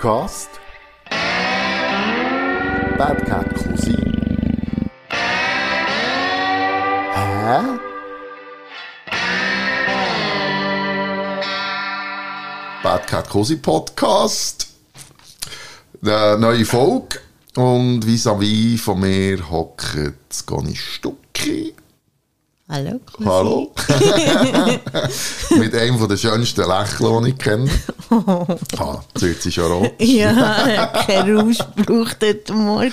Podcast Bad Cat Cousin Hä? Bad Cat Cousin Podcast Eine neue Folge und vis-à-vis von mir hockt Conny Stucki. Hallo. Cousin. Hallo. Mit einem der schönsten Lächeln, die ich kenne. Ah, jetzt wird sie schon rot. Ja, kein Ausspruch heute Morgen.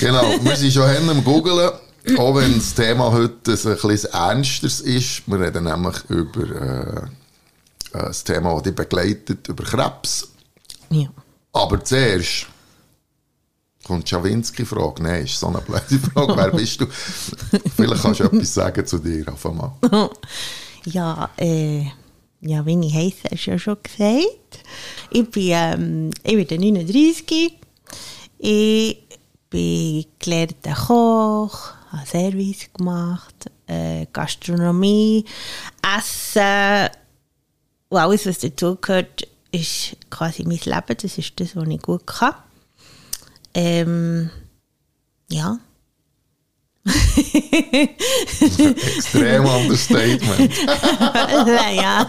Genau, wir sind schon hin am Googlen, auch wenn das Thema heute ein bisschen ernsteres ist. Wir reden nämlich über äh, das Thema, das dich begleitet, über Krebs. Ja. Aber zuerst kommt Schawinski-Frage. Nein, ist so eine blöde Frage. Wer bist du? Vielleicht kannst du etwas sagen zu dir auf einmal. Ja, äh, ja, wie ich heisse, hast du ja schon gesagt. Ich bin, ähm, ich bin 39. Ich bin gelernter Koch, habe Service gemacht, äh, Gastronomie, Essen und alles, was dazugehört, ist quasi mein Leben. Das ist das, was ich gut kann. Ähm, ja. Extrem Understatement. ja,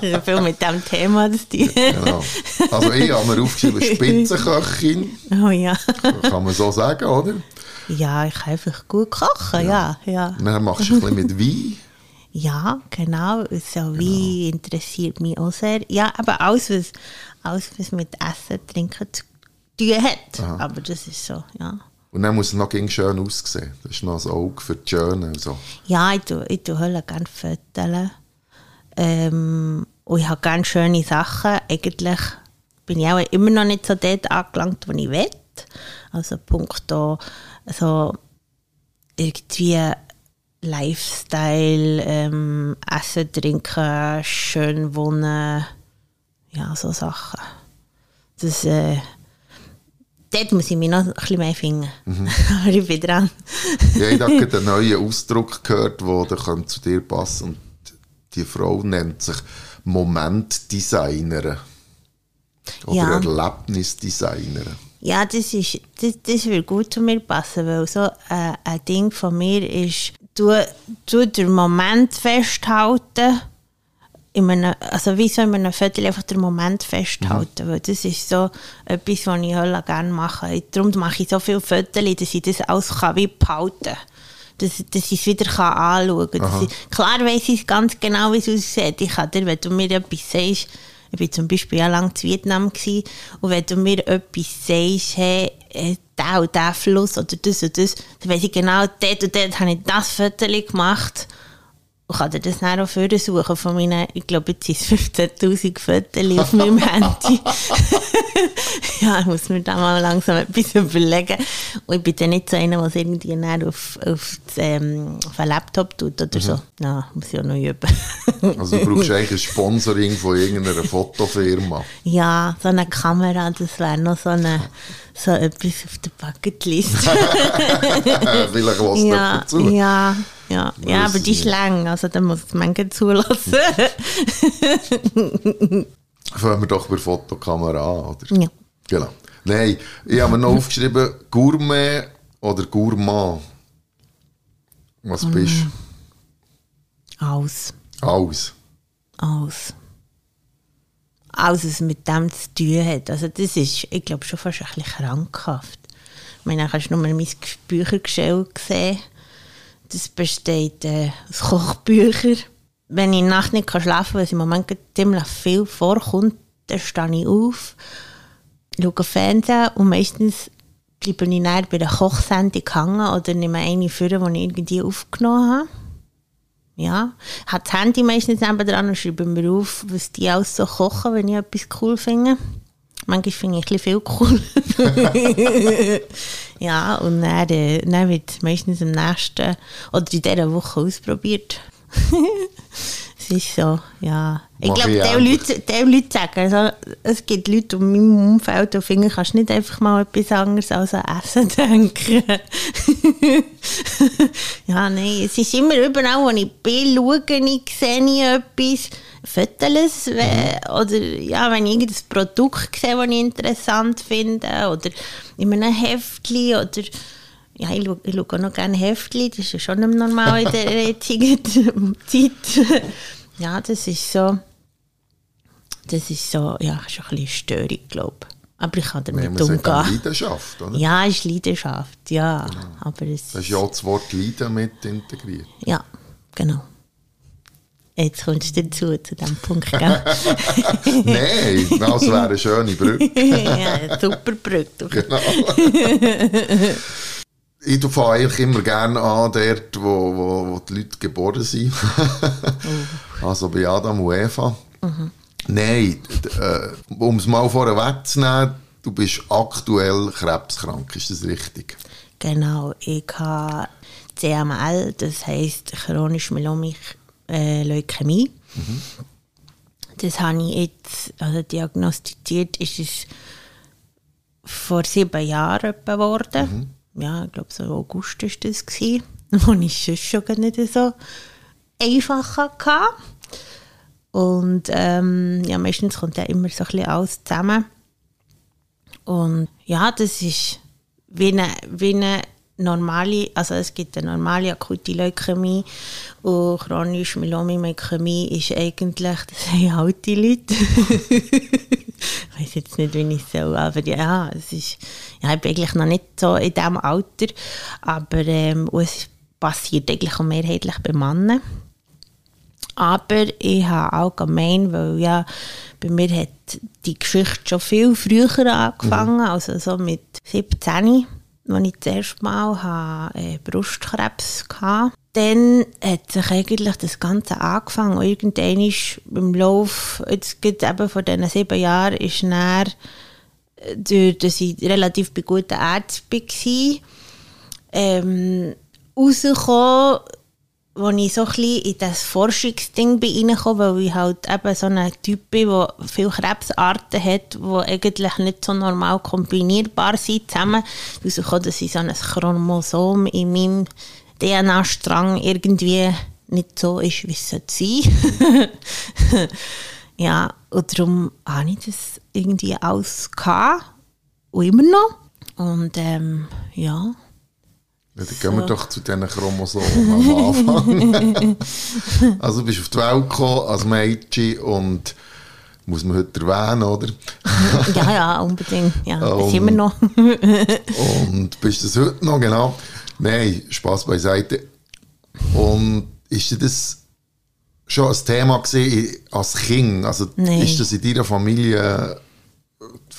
ist viel mit dem Thema das die. Genau. Also ich habe mir aufgeschrieben, Spitzenköchin. Oh ja. Kann man so sagen, oder? Ja, ich kann einfach gut kochen, ja, ja. Und dann machst du ein bisschen mit Wein. Ja, genau. So wie interessiert mich auch sehr. Ja, aber alles, was, alles, was mit Essen, Trinken zu tun hat. Aber das ist so, ja. Und dann muss es noch schön aussehen. Das ist noch das Auge für die Schöne. und So. Ja, ich tue, ich tue gerne Fotos. Ähm, und ich habe ganz schöne Sachen. Eigentlich bin ich auch immer noch nicht so dort angelangt, wo ich will. Also punkto so irgendwie Lifestyle, ähm, Essen, Trinken, schön wohnen. Ja, so Sachen. Das, äh, dort muss ich mich noch ein bisschen mehr finden. Aber ich bin dran. Ja, ich habe gerade einen neuen Ausdruck gehört, der zu dir passen Und die Frau nennt sich Momentdesignerin. Oder Ja. Erlebnisdesignerin. Ja, das, ist, das, das würde gut zu mir passen, weil so äh, ein Ding von mir ist, du, du den Moment festhalten, in einem, also wie so in einem Viertel einfach den Moment festhalten, weil das ist so etwas, was ich halt gerne mache. Darum mache ich so viele Viertel, dass ich das alles kann wie behalten kann. Dass, dass ich es wieder kann anschauen kann. Klar weiss ich ganz genau, wie es aussieht. Ich kann dir, wenn du mir etwas sagst, ich war zum Beispiel ja lange in Vietnam gewesen, und wenn du mir etwas sagst, hey, äh, der und der Fluss oder das und das, dann weiss ich genau, dort und dort habe ich das Foto gemacht und kann dir das dann auch vorher suchen von meinen, ich glaube, jetzt sind es 15'000 Fotos auf meinem Handy. ja, ich muss mir da mal langsam etwas überlegen. Und ich bin dann nicht so einer, der es irgendwie dann auf, auf, das, ähm, auf einen Laptop tut oder so. Ja, muss ich auch noch üben. Also du brauchst eigentlich ein Sponsoring von irgendeiner Fotofirma. Ja, so eine Kamera, das wäre noch so, eine, so etwas auf der Bucketlist. Vielleicht lässt ja, jemand dazu. ja, ja, ja, aber die ist nicht. lang, also da muss man zulassen. Fangen wir doch bei der Fotokamera an, oder? ja. Genau. Nein, ich habe mir noch aufgeschrieben, Gourmet oder Gourmand. Was bist du? Alles, Alles. alles. Alles, was mit dem zu tun hat. Also das ist, ich glaube, schon fast ein bisschen krankhaft. Ich meine, dann hast du nur mein Büchergestell gesehen. Das besteht äh, aus Kochbüchern. Wenn ich nachts nicht schlafen kann, es im Moment ziemlich viel vorkommt, dann stehe ich auf, schaue Fernsehen und meistens bleibe ich dann bei der Kochsendung hängen oder nehme eine vor, die ich irgendwie aufgenommen habe. Ja, hat das Handy meistens nebenan und schreibe mir auf, was die alles so kochen, wenn ich etwas cool finde. Manchmal finde ich ein viel cool. ja, und dann, äh, dann wird meistens am nächsten oder in dieser Woche ausprobiert. Es ist so, ja. Ich glaube, die. Leute, die Leute sagen, also, es gibt Leute in meinem Umfeld, die finden, kannst du nicht einfach mal etwas anderes als an Essen denken. ja, nein, es ist immer überall, wo ich bin, schaue ich, sehe ich etwas, Fotos, we- oder ja, wenn ich irgendein Produkt sehe, das ich interessant finde, oder in einem Heftchen, oder ja, ich schaue, ich schaue auch noch gerne Heftchen, das ist ja schon nicht normal in der jetzigen Zeit. ja, das ist so, das ist so, ja, schon ein bisschen Störung, glaube ich. Aber ich kann damit man sagt dann umgehen. Leidenschaft, oder? Ja, es ist Leidenschaft, ja. Aber es Da ist ja auch das Wort Leiden mit integriert. ja, genau. Jetzt kommst du dazu, zu diesem Punkt, gell? Nein, das wäre eine schöne Brücke. ja, super Brücke. Genau. Ich fange eigentlich immer gerne an, dort, wo, wo, wo die Leute geboren sind. Also bei Adam und Eva. Nein, d- äh, um es mal vorher wegzunehmen, du bist aktuell krebskrank, ist das richtig? Genau, ich habe CML, das heisst chronisch Myelomic äh, Leukämie. Das habe ich jetzt, also diagnostiziert ist es vor sieben Jahren geworden. Ja, ich glaube, so August war das, gewesen, wo ich sonst schon gar nicht so einfach hatte. Und ähm, ja, meistens kommt ja immer so ein bisschen alles zusammen. Und ja, das ist wie eine, wie eine normale, also es gibt eine normale akute Leukämie und chronische Myelomymäkämie ist eigentlich, das haben alte Leute. ich weiß jetzt nicht, wie ich soll, aber ja, es ist, ja, ich bin eigentlich noch nicht so in diesem Alter, aber ähm, es passiert eigentlich auch mehrheitlich bei Männern. Aber ich habe allgemein, weil ja, bei mir hat die Geschichte schon viel früher angefangen, also so mit 17, als ich das erste Mal habe, äh, Brustkrebs hatte. Dann hat sich eigentlich das Ganze angefangen. Und irgendwann ist im Lauf, jetzt eben von diesen sieben Jahren, ist dann, äh, durch, dass ich relativ bei guten Ärzten war, ähm, rausgekommen, wo ich so ein in das Forschungsding bin reingekommen, weil ich halt eben so ein Typ bin, der viele Krebsarten hat, die eigentlich nicht so normal kombinierbar sind zusammen. Rausgekommen, dass ich so ein Chromosom in meinem DNA-Strang irgendwie nicht so ist, wie es sollte sein Ja, und darum habe ich das irgendwie alles gehabt und immer noch. Und ähm, ja, Ja, dann gehen wir doch zu diesen Chromosomen am Anfang. also du bist auf die Welt gekommen als Mädchen und muss man heute erwähnen, oder? ja, ja, unbedingt. Ja, das Um, immer noch. Und bist das heute noch, genau? Nein, Spaß beiseite. Und ist dir das schon ein Thema gewesen als Kind? Also Nein. ist das in deiner Familie...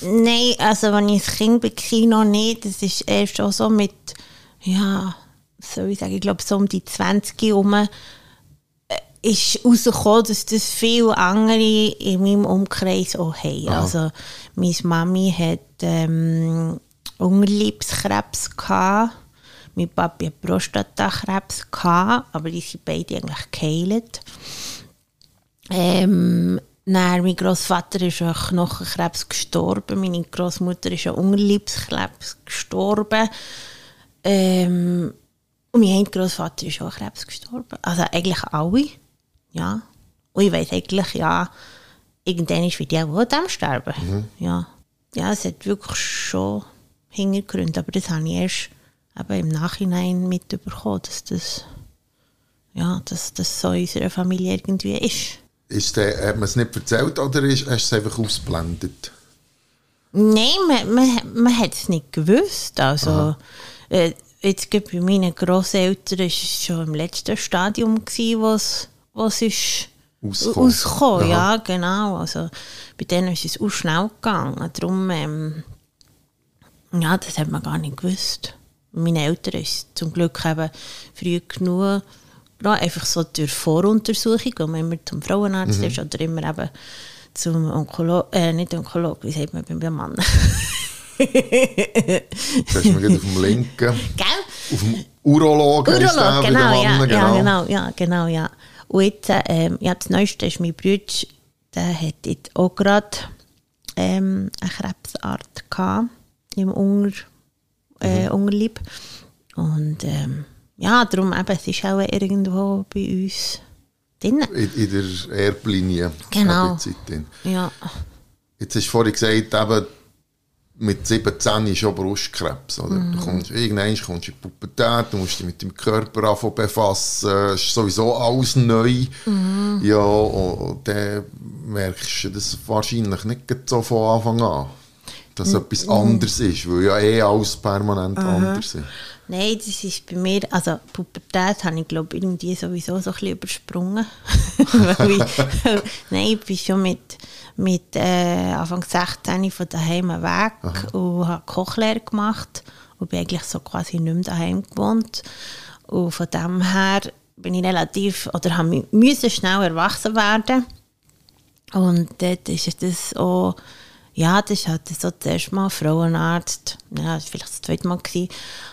Nein, also wenn ich als Kind war, noch nicht. Das ist erst auch so mit, ja, soll ich sagen, ich glaube so um die 20 herum äh, ist rausgekommen, dass das viele andere in meinem Umkreis auch haben. Also meine Mami hat ähm, Unterleibskrebs gehabt, mein Papi hat Prostatakrebs gehabt, aber die sind beide eigentlich geheilt. Ähm, dann, mein Großvater ist an Knochenkrebs gestorben, meine Großmutter ist an Unterleibskrebs gestorben. Ähm, und mein Großvater ist auch an Krebs gestorben. Also eigentlich alle. Ja. Und ich weiß eigentlich, ja, irgendwann ist wie die auch dem sterben. Ja. ja, es hat wirklich schon Hintergründe, aber das habe ich erst eben im Nachhinein mitbekommen, dass das, ja, dass das so in unserer Familie irgendwie ist. Ist der, hat man es nicht erzählt oder ist, hast du es einfach ausgeblendet? Nein, man, man, man hat es nicht gewusst. Also, äh, jetzt gerade bei meinen Grosseltern war es schon im letzten Stadium, gewesen, wo es wo es ist Ausgekommen. ausgekommen. Aha. Ja, genau. Also, bei denen ist es auch schnell gegangen. Darum, ähm, ja, das hat man gar nicht gewusst. Meine Eltern ist zum Glück eben früh genug, ja, einfach so durch Voruntersuchung, wo man immer zum Frauenarzt ist oder immer eben zum Onkologen, äh, nicht Onkologen, wie sagt man beim Mann? Das hast du mir gerade auf dem linken, Gell? auf dem Urologen Urolog, genau, ja, Mannen, ja, genau, ja, genau, ja. Und jetzt, ähm, ja, das Neueste ist mein Bruder, der hat jetzt auch gerade ähm, eine Krebsart gehabt, im Unger, äh, Unterleib. Und ähm, ja, darum eben, es ist auch irgendwo bei uns drin. In, in der Erblinie. Genau. Ja, Jetzt hast du vorhin gesagt, eben, mit 17 ist schon Brustkrebs. Oder? Mhm. Du kommst, irgendwann kommst du in die Pubertät, du musst dich mit dem Körper anfangen befassen, ist sowieso alles neu. Mhm. Ja, und, dann merkst du das wahrscheinlich nicht so von Anfang an, dass Mhm. etwas anderes ist, weil ja eh alles permanent anders ist. Nein, das ist bei mir, also Pubertät habe ich glaube irgendwie sowieso so ein bisschen übersprungen. Nein, ich bin schon mit, mit äh, Anfang 16 von daheim weg und habe Kochlehre gemacht und bin eigentlich so quasi nicht mehr daheim gewohnt. Und von dem her bin ich relativ, oder habe müssen schnell erwachsen werden. Und dort ist das auch, ja, das hat so zuerst mal Frauenarzt, ja, das war vielleicht das zweite Mal, gewesen,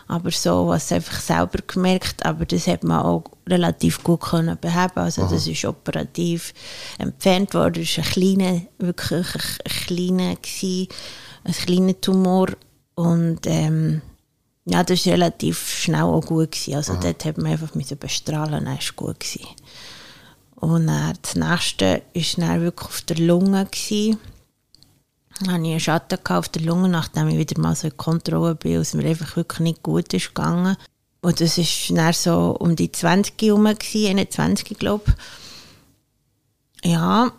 aber so, was einfach selber gemerkt, aber das hat man auch relativ gut können beheben, also das ist operativ entfernt worden, das war ein kleiner, wirklich ein, ein kleiner, gewesen, ein kleiner Tumor und ähm, ja, das war relativ schnell auch gut, gewesen. also dort hat man einfach müssen bestrahlen, dann war gut gewesen. Und dann, das nächste war dann wirklich auf der Lunge. Gewesen. Dann hatte ich einen Schatten auf der Lunge, nachdem ich wieder mal so in Kontrolle bin, was mir einfach wirklich nicht gut ist gegangen. Und das war dann so um die 20 herum, gewesen, 21 glaube ich. Ja,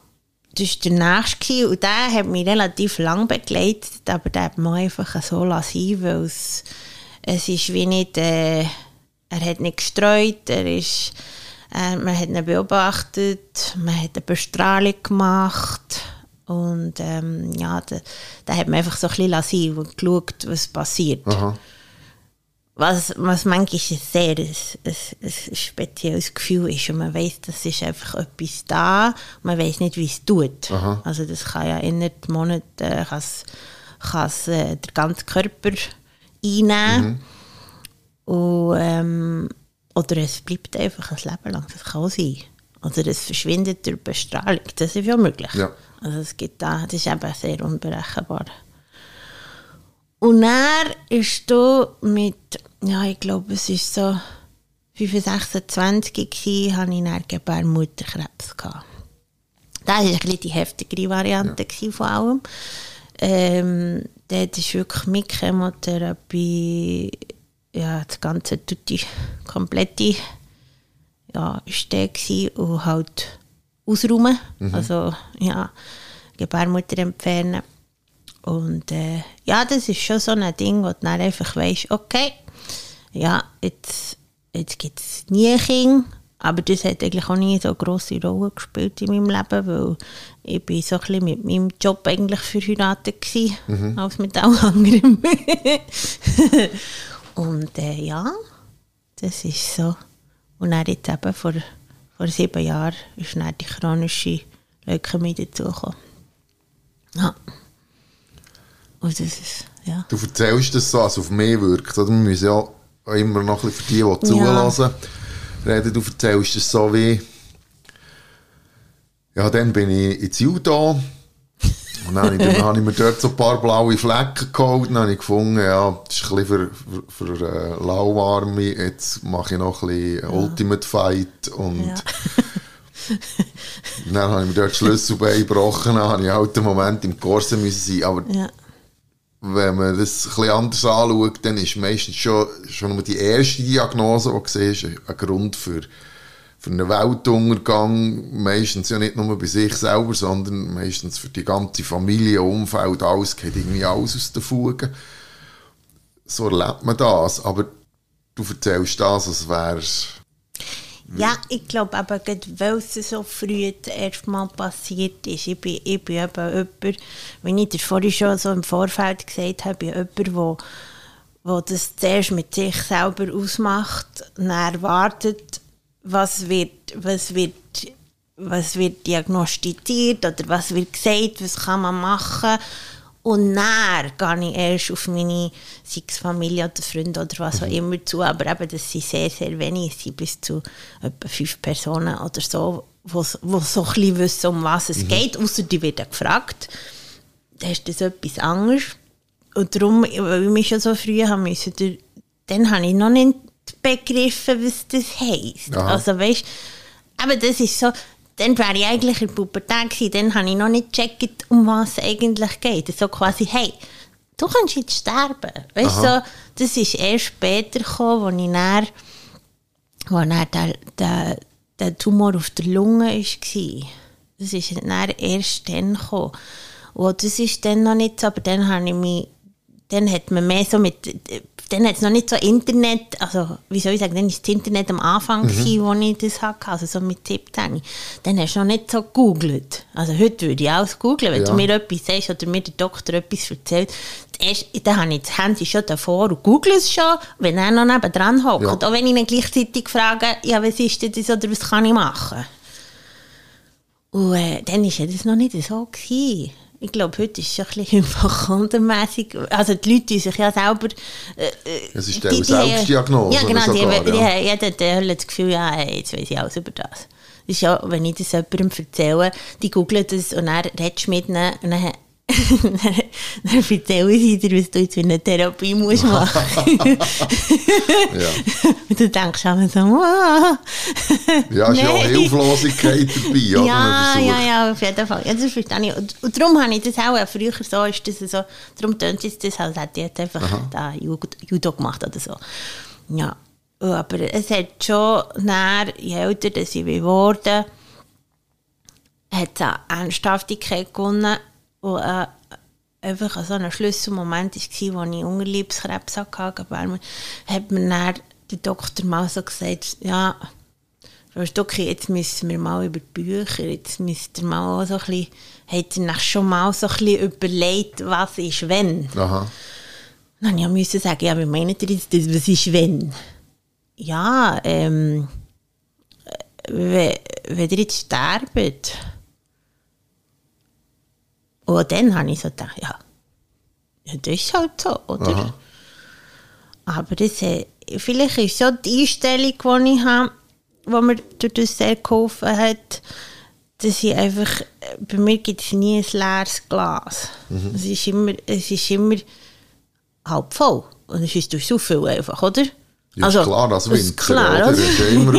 das war der nächste und der hat mich relativ lang begleitet, aber der hat mich einfach so lassen, weil es, es ist wie nicht, äh, er hat nicht gestreut, er ist, äh, man hat ihn beobachtet, man hat eine Bestrahlung gemacht und ähm, ja, da, da hat man einfach so ein bisschen lassen und geschaut, was passiert. Aha. Was, was manchmal ein sehr ein, ein, ein spezielles Gefühl ist und man weiß, das ist einfach etwas da man weiß nicht, wie es tut. Aha. Also das kann ja innerhalb Monaten äh, kann's, kann's, äh, den ganzen Körper einnehmen und, ähm, oder es bleibt einfach ein Leben lang, das kann auch sein. Oder es verschwindet durch Bestrahlung, das ist ja möglich. Ja. Also es gibt da, das ist eben sehr unberechenbar. Und er ist da mit, ja, ich glaube, es ist so 25, 26 gewesen, hatte ich dann Gebärmutterkrebs gehabt. Das war ein bisschen die heftigere Variante gewesen von allem. Ähm, dort ist wirklich mit Chemotherapie, ja, das ganze, tutti, komplette, ja, ist der und halt ausräumen, also, ja, Gebärmutter entfernen. Und äh, ja, das ist schon so ein Ding, wo du dann einfach weißt, okay, ja, jetzt, jetzt gibt es nie ein Kind, aber das hat eigentlich auch nie so eine grosse Rolle gespielt in meinem Leben, weil ich bin so ein bisschen mit meinem Job eigentlich verheiratet gewesen, als mit allem anderen. Und äh, ja, das ist so. Und dann jetzt eben vor, vor sieben Jahren ist dann die chronische Leukämie dazugekommen. Ja. Und das ist, ja. Du erzählst das so, als auf mich wirkt. Oder? Wir müssen ja immer noch ein bisschen für die, die zulassen, reden. Du erzählst das so wie... Ja, dann bin ich ins Judo. Und dann dann habe ich mir dort so ein paar blaue Flecken geholt. Dann habe ich gefunden, ja, das ist ein bisschen für, für, für äh, lauwarme. Jetzt mache ich noch ein bisschen Ultimate Fight. Und Ja. dann habe ich mir dort die Schlüsselbein gebrochen. Dann habe ich halt einen Moment im Korsen müssen sein. Aber ja. wenn man das ein bisschen anders anschaut, dann ist meistens schon, schon nur die erste Diagnose, die du siehst, ein Grund für, für einen Weltuntergang. Meistens ja nicht nur bei sich selber, sondern meistens für die ganze Familie, Umfeld, alles geht irgendwie alles aus den Fugen. So erlebt man das. Aber du erzählst das, als wäre Ja, ich glaube aber, weil es so früh das erste Mal passiert ist. Ich bin, ich bin eben jemand, wie ich dir vorhin schon so im Vorfeld gesagt habe, bin jemand, wo, wo das zuerst mit sich selber ausmacht dann erwartet, was wird, was wird, was wird diagnostiziert oder was wird gesagt, was kann man machen. Und dann gehe ich erst auf meine, sei es Familie oder Freunde oder was auch immer zu, aber eben, das sind sehr, sehr wenig, es sind bis zu etwa fünf Personen oder so, die so ein bisschen wissen, um was es geht, außer die werden gefragt. Dann ist das etwas anderes. Und darum, weil ich mich schon so früh haben müssen, dann habe ich noch nicht begriffen, was das heisst. Aha. Also weißt, aber das ist so, dann wäre ich eigentlich in der Pubertät gewesen, dann habe ich noch nicht gecheckt, um was es eigentlich geht. So quasi, hey, du kannst jetzt sterben. Weißt du, so, das ist erst später gekommen, als ich dann, wo dann der, der, der Tumor auf der Lunge war. Das ist dann erst dann gekommen. Und das ist dann noch nicht so, aber dann habe ich mich, dann hat man mehr so mit, dann hat es noch nicht so Internet, also wie soll ich sagen, dann ist das Internet am Anfang gewesen, wo ich das hatte, also so mit 17. Dann hast du noch nicht so gegoogelt. Also heute würde ich alles googeln, wenn Ja. du mir etwas sagst oder mir der Doktor etwas erzählt, erst, dann habe ich das Handy schon davor und google es schon, wenn er noch nebendran hockt. Ja. Auch wenn ich ihn gleichzeitig frage, ja, was ist denn das oder was kann ich machen? Und äh, dann war das noch nicht so. Gewesen. Ich glaube, heute ist es ein bisschen hypochondermässig. Also die Leute die sich ja selber... Äh, Es ist die- eine die haben- Selbstdiagnose. Ja, genau. oder Die, sogar, die, die, ja. haben- das Gefühl, ja, jetzt weiß ich alles über das. Das ist ja, wenn ich das jemandem erzähle, die googeln das und dann redest du mit ihnen und dann, dann, dann erzählen sie dir, was du jetzt für eine Therapie musst machen Ja. Und du denkst auch so, wow. Ja, ist ja auch. Hilflosigkeit dabei? Ja, ja, ja, auf jeden Fall. Ja, das verstehe ich. Und, und darum habe ich das auch, früher so ist das so, darum tönt es das, als hätte ich jetzt einfach da Judo, gemacht oder so. Ja, aber es hat schon, näher, je älter dass ich geworden hat es an Ernsthaftigkeit gewonnen und äh, einfach so ein Schlüsselmoment war, wo ich Unterleibskrebs hatte, aber hat mir dann der Doktor mal so gesagt, ja, Frau jetzt müssen wir mal über die Bücher, jetzt müsst ihr mal auch so ein bisschen, habt ihr schon mal so ein bisschen überlegt, was ist wenn? Aha. Dann ja müssen sagen, ja, wie meint ihr jetzt das, was ist wenn? Ja, ähm, wenn, wenn ihr jetzt sterbt. Und dann habe ich so gedacht, ja, ja das ist halt so, oder? Aha. Aber das, vielleicht ist so die Einstellung, die ich habe, die mir durch das sehr geholfen hat, dass ich einfach, bei mir gibt es nie ein leeres Glas. Es, ist immer, es ist immer halb voll. Und es ist durch so viel einfach, oder? Ja, ist klar, das ist Winzer, klar, oder? Das ist ja immer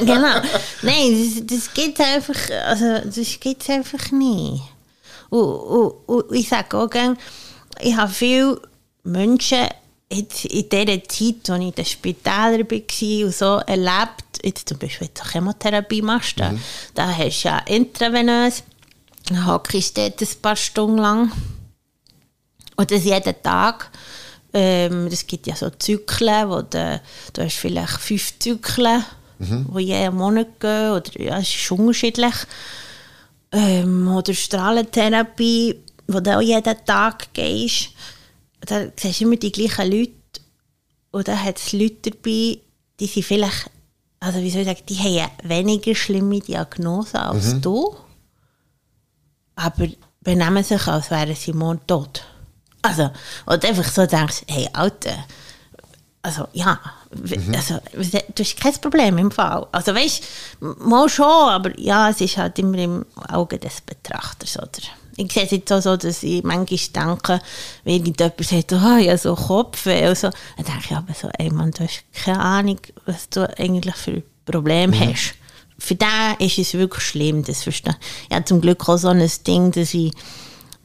genau. Nein, das, das gibt einfach, also das einfach nie. Und, und, und ich sage auch gerne, ich habe viele Menschen jetzt in dieser Zeit, als ich in den Spitälern war und so erlebt, jetzt zum Beispiel wenn du Chemotherapie machst, da, da hast du ja intravenös, dann hockst du dort ein paar Stunden lang und das jeden Tag. Ähm, es gibt ja so Zyklen, wo du, du hast vielleicht fünf Zyklen, die jeden Monat gehen. Oder, ja, es ist unterschiedlich. Ähm, oder Strahlentherapie, wo du auch jeden Tag gehst. Da siehst du immer die gleichen Leute. Und da hat es Leute dabei, die sind vielleicht, also wie soll ich sagen, die haben eine weniger schlimme Diagnose als du. Aber benehmen sich, als wären sie morgen tot. Also, und einfach so denkst, hey, Alter, also ja, also, du hast kein Problem im Fall. Also weißt du, mal schon, aber ja, es ist halt immer im Auge des Betrachters, oder? Ich sehe es jetzt auch so, dass ich manchmal denke, wenn irgendjemand sagt, oh, ja, so Kopfweh und so, dann denke ich aber so, ey Mann, du hast keine Ahnung, was du eigentlich für Probleme hast. Für den ist es wirklich schlimm, das verstehe ich. Ich habe zum Glück auch so ein Ding, dass ich,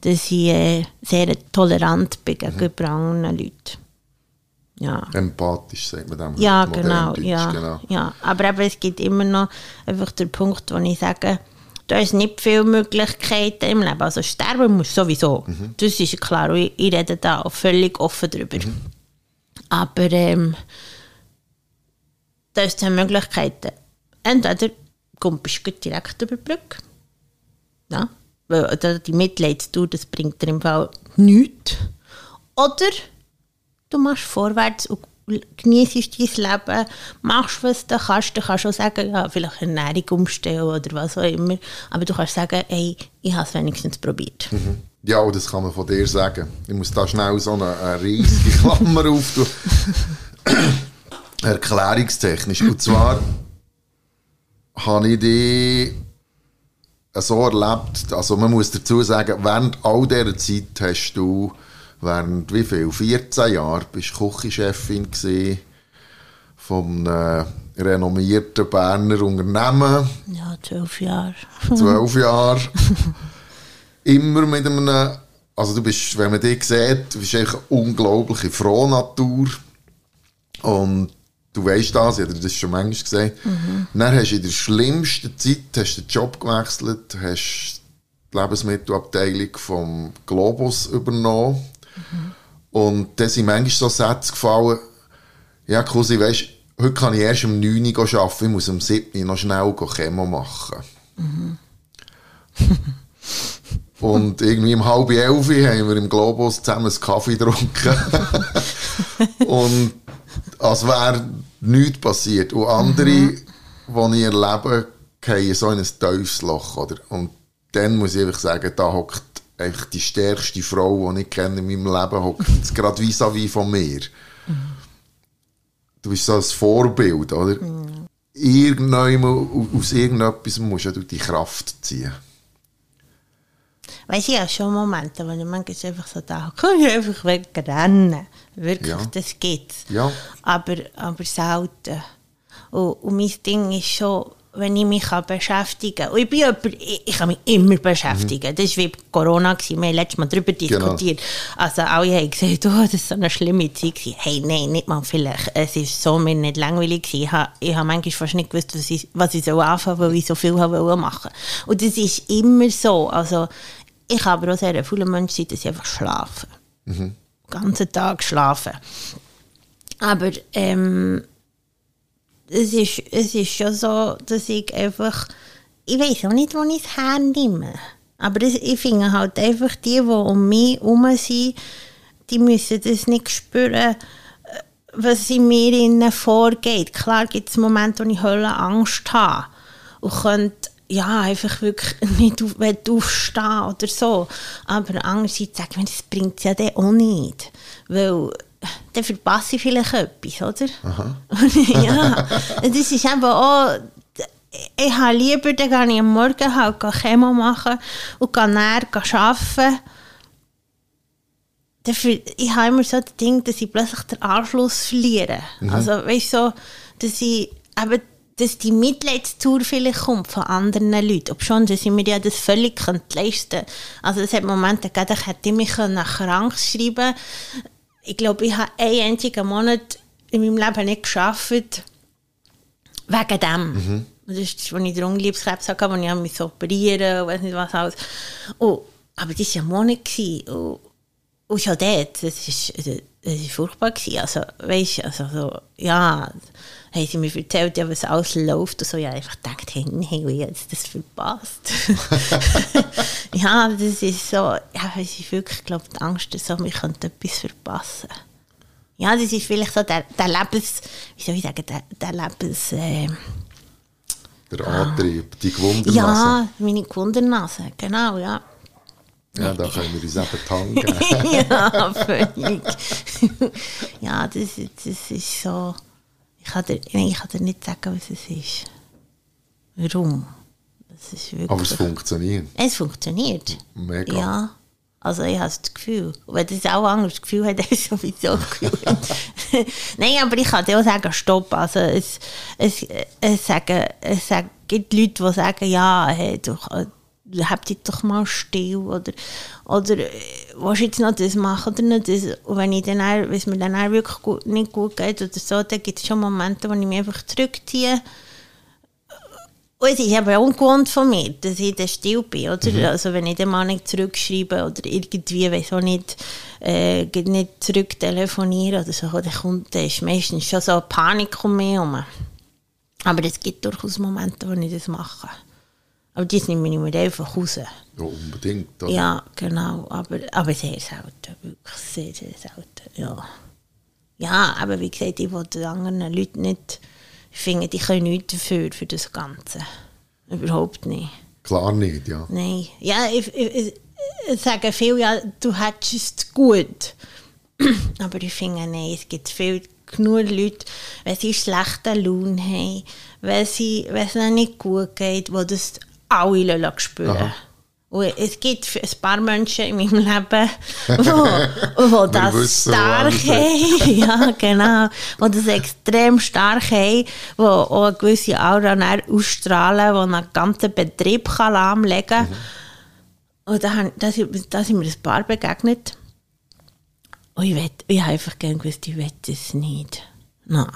dass ich äh, sehr tolerant bin gegenüber anderen Leuten. Ja. Empathisch, sagt man dem. Ja, genau, Deutsch, ja, genau. ja. Aber eben, es gibt immer noch einfach den Punkt, wo ich sage, du hast nicht viele Möglichkeiten im Leben. Also sterben musst du sowieso. Mhm. Das ist klar. Ich, ich rede da auch völlig offen drüber. Aber ähm, da ist zwei Möglichkeiten. Entweder kommst du direkt über die Brücke. Ja, weil da die Mitleidstour, das bringt dir im Fall nichts. Oder du machst vorwärts und genießt dein Leben, machst, was du kannst. Du kannst auch sagen, ja, vielleicht Ernährung umstellen oder was auch immer. Aber du kannst sagen, ey, ich habe es wenigstens probiert. Mhm. Ja, das kann man von dir sagen. Ich muss da schnell so eine, eine riesige Klammer auftun. Erklärungstechnisch. Und zwar habe ich die so erlebt, also man muss dazu sagen, während all dieser Zeit hast du, während wie viel, 14 Jahren, bist du Küchenchefin von einem renommierten Berner Unternehmen. Ja, zwölf Jahre. Zwölf Jahre. Immer mit einem, also du bist, wenn man dich sieht, du bist echt eine unglaubliche Frohnatur. Und du weißt das, ich habe das schon manchmal gesagt. Mhm. Dann hast du in der schlimmsten Zeit hast den Job gewechselt, hast die Lebensmittelabteilung vom Globus übernommen. Mhm. Und da sind manchmal so Sätze gefallen, ja, Cousin, weißt heute kann ich erst um 9 Uhr arbeiten, ich muss um 7 Uhr noch schnell Chemo machen. Mhm. Und irgendwie um halb elf haben wir im Globus zusammen einen Kaffee getrunken. und als wäre nichts passiert. Und andere, mhm. die ich erlebe, gehen so in ein tiefes Loch. Oder? Und dann muss ich einfach sagen, da hockt eigentlich die stärkste Frau, die ich kenne in meinem Leben, hockt gerade vis-à-vis von mir. Mhm. Du bist so ein Vorbild, oder? Mhm. Aus irgendetwas musst du die Kraft ziehen. Weißt du, ich habe schon Momente, wo ich manchmal einfach so da kann ich einfach wegrennen. Wirklich, ja. das geht's. Ja. Aber, aber selten. Und, und mein Ding ist schon, wenn ich mich beschäftigen kann. Und ich bin jemand, ich, ich kann mich immer beschäftigen. Mhm. Das war wie Corona, gewesen. wir haben letztes Mal darüber genau. diskutiert. Genau. Also alle haben gesagt, oh, das war so eine schlimme Zeit. Gewesen. Hey, nein, nicht mal vielleicht. Es war so mir nicht langweilig. Gewesen. Ich habe, ich habe manchmal fast nicht gewusst, was ich, was ich so anfangen weil ich so viel habe machen Und das ist immer so. Also, ich kann aber auch sehr viele Menschen sein, dass sie einfach schlafen. Mhm. Den ganzen Tag schlafen. Aber ähm, es, ist, es ist schon so, dass ich einfach, ich weiß auch nicht, wo ich es hernehme. Aber ich finde halt einfach, die, die um mich herum sind, die müssen das nicht spüren, was in mir innen vorgeht. Klar gibt es Momente, wo ich Hölle Angst habe und könnte ja, einfach wirklich nicht auf, aufstehen oder so. Aber andererseits sagt man, das bringt es ja dann auch nicht. Weil dann verpasse ich vielleicht etwas, oder? Aha. ja, das ist eben auch, ich habe lieber, dann gehe ich am Morgen halt Chemo machen und gehe näher arbeiten. Dafür, ich habe immer so das Ding, dass ich plötzlich den Anschluss verliere. Mhm. Also, weißt du, so, dass ich eben dass die Mitleidstour vielleicht kommt von anderen Leuten. Ob schon, dass ich mir ja das völlig leisten könnte. Also es hat Momente gegeben, ich hätte mich nach krank schreiben Ich glaube, ich habe einen einzigen Monat in meinem Leben nicht geschafft, wegen dem. Mhm. Das ist, als ich den Ungeliebskrebs hatte, als ich mich operieren musste, weiß nicht was alles. Oh, aber das war ja Monat. Und, und schon dort, das war das furchtbar. Also, weißt du, also, so, ja haben sie mir erzählt, ja, was alles läuft und so. Ja, einfach gedacht, hey, nee, wie jetzt das verpasst. ja, das ist so, ja, es ist wirklich, glaube die Angst, so, wir könnten etwas verpassen. Ja, das ist vielleicht so der, der Lebens, wie soll ich sagen, der, der Lebens... Äh, der Antrieb, die Gewundernase. Ja, meine Gewundernase, genau, ja. Ja, da können wir uns eben geben. ja, völlig. ja, das, das ist so... Ich kann, dir, ich kann dir nicht sagen, was es ist. Warum? Wirklich, Aber es funktioniert. Es funktioniert. Mega. Ja. Also ich habe das Gefühl. Und wenn das auch anderes Gefühl hat, dann ist sowieso Gefühl. Nein, aber ich kann dir auch sagen, stopp. Also es, es, es, sagen, es sagen, gibt Leute, die sagen, ja, hey, du, habt dich doch mal still oder, oder äh, willst du jetzt noch das machen oder nicht das? Und wenn, ich dann, wenn es mir dann auch wirklich gut, nicht gut geht oder so, dann gibt es schon Momente, wo ich mich einfach zurückziehe. Und es ist aber ungewohnt von mir, dass ich dann still bin, oder? Mhm. Also wenn ich den Mann nicht zurückschreibe oder irgendwie, weiß auch nicht, äh, nicht zurücktelefoniere oder so, dann kommt, dann ist meistens schon so eine Panik um mich herum. Aber es gibt durchaus Momente, wo ich das mache. Aber die nehme ich mir einfach raus. Ja, unbedingt. Oder? Ja, genau. Aber, aber sehr selten. Wirklich sehr, sehr selten. Ja. Ja, aber wie gesagt, ich will den anderen Leuten nicht, ich finde, die können nichts dafür, für das Ganze. Überhaupt nicht. Klar nicht, ja. Nein. Ja, ich, ich, ich sage viel, ja, du hättest es gut. Aber ich finde, nein, es gibt viel, genug Leute, wenn sie schlechte Laune haben, wenn, sie, wenn es ihnen nicht gut geht, die das alle spüren und es gibt ein paar Menschen in meinem Leben, wo, wo das wissen, wo stark haben. ja, genau. Die das extrem stark haben, die auch eine gewisse Aura ausstrahlen, die einen ganzen Betrieb kann lahmlegen kann. Und da, haben- da, sind- da sind mir ein paar begegnet. Und ich, will, ich habe einfach gerne gewusst, ich will das nicht. Nein,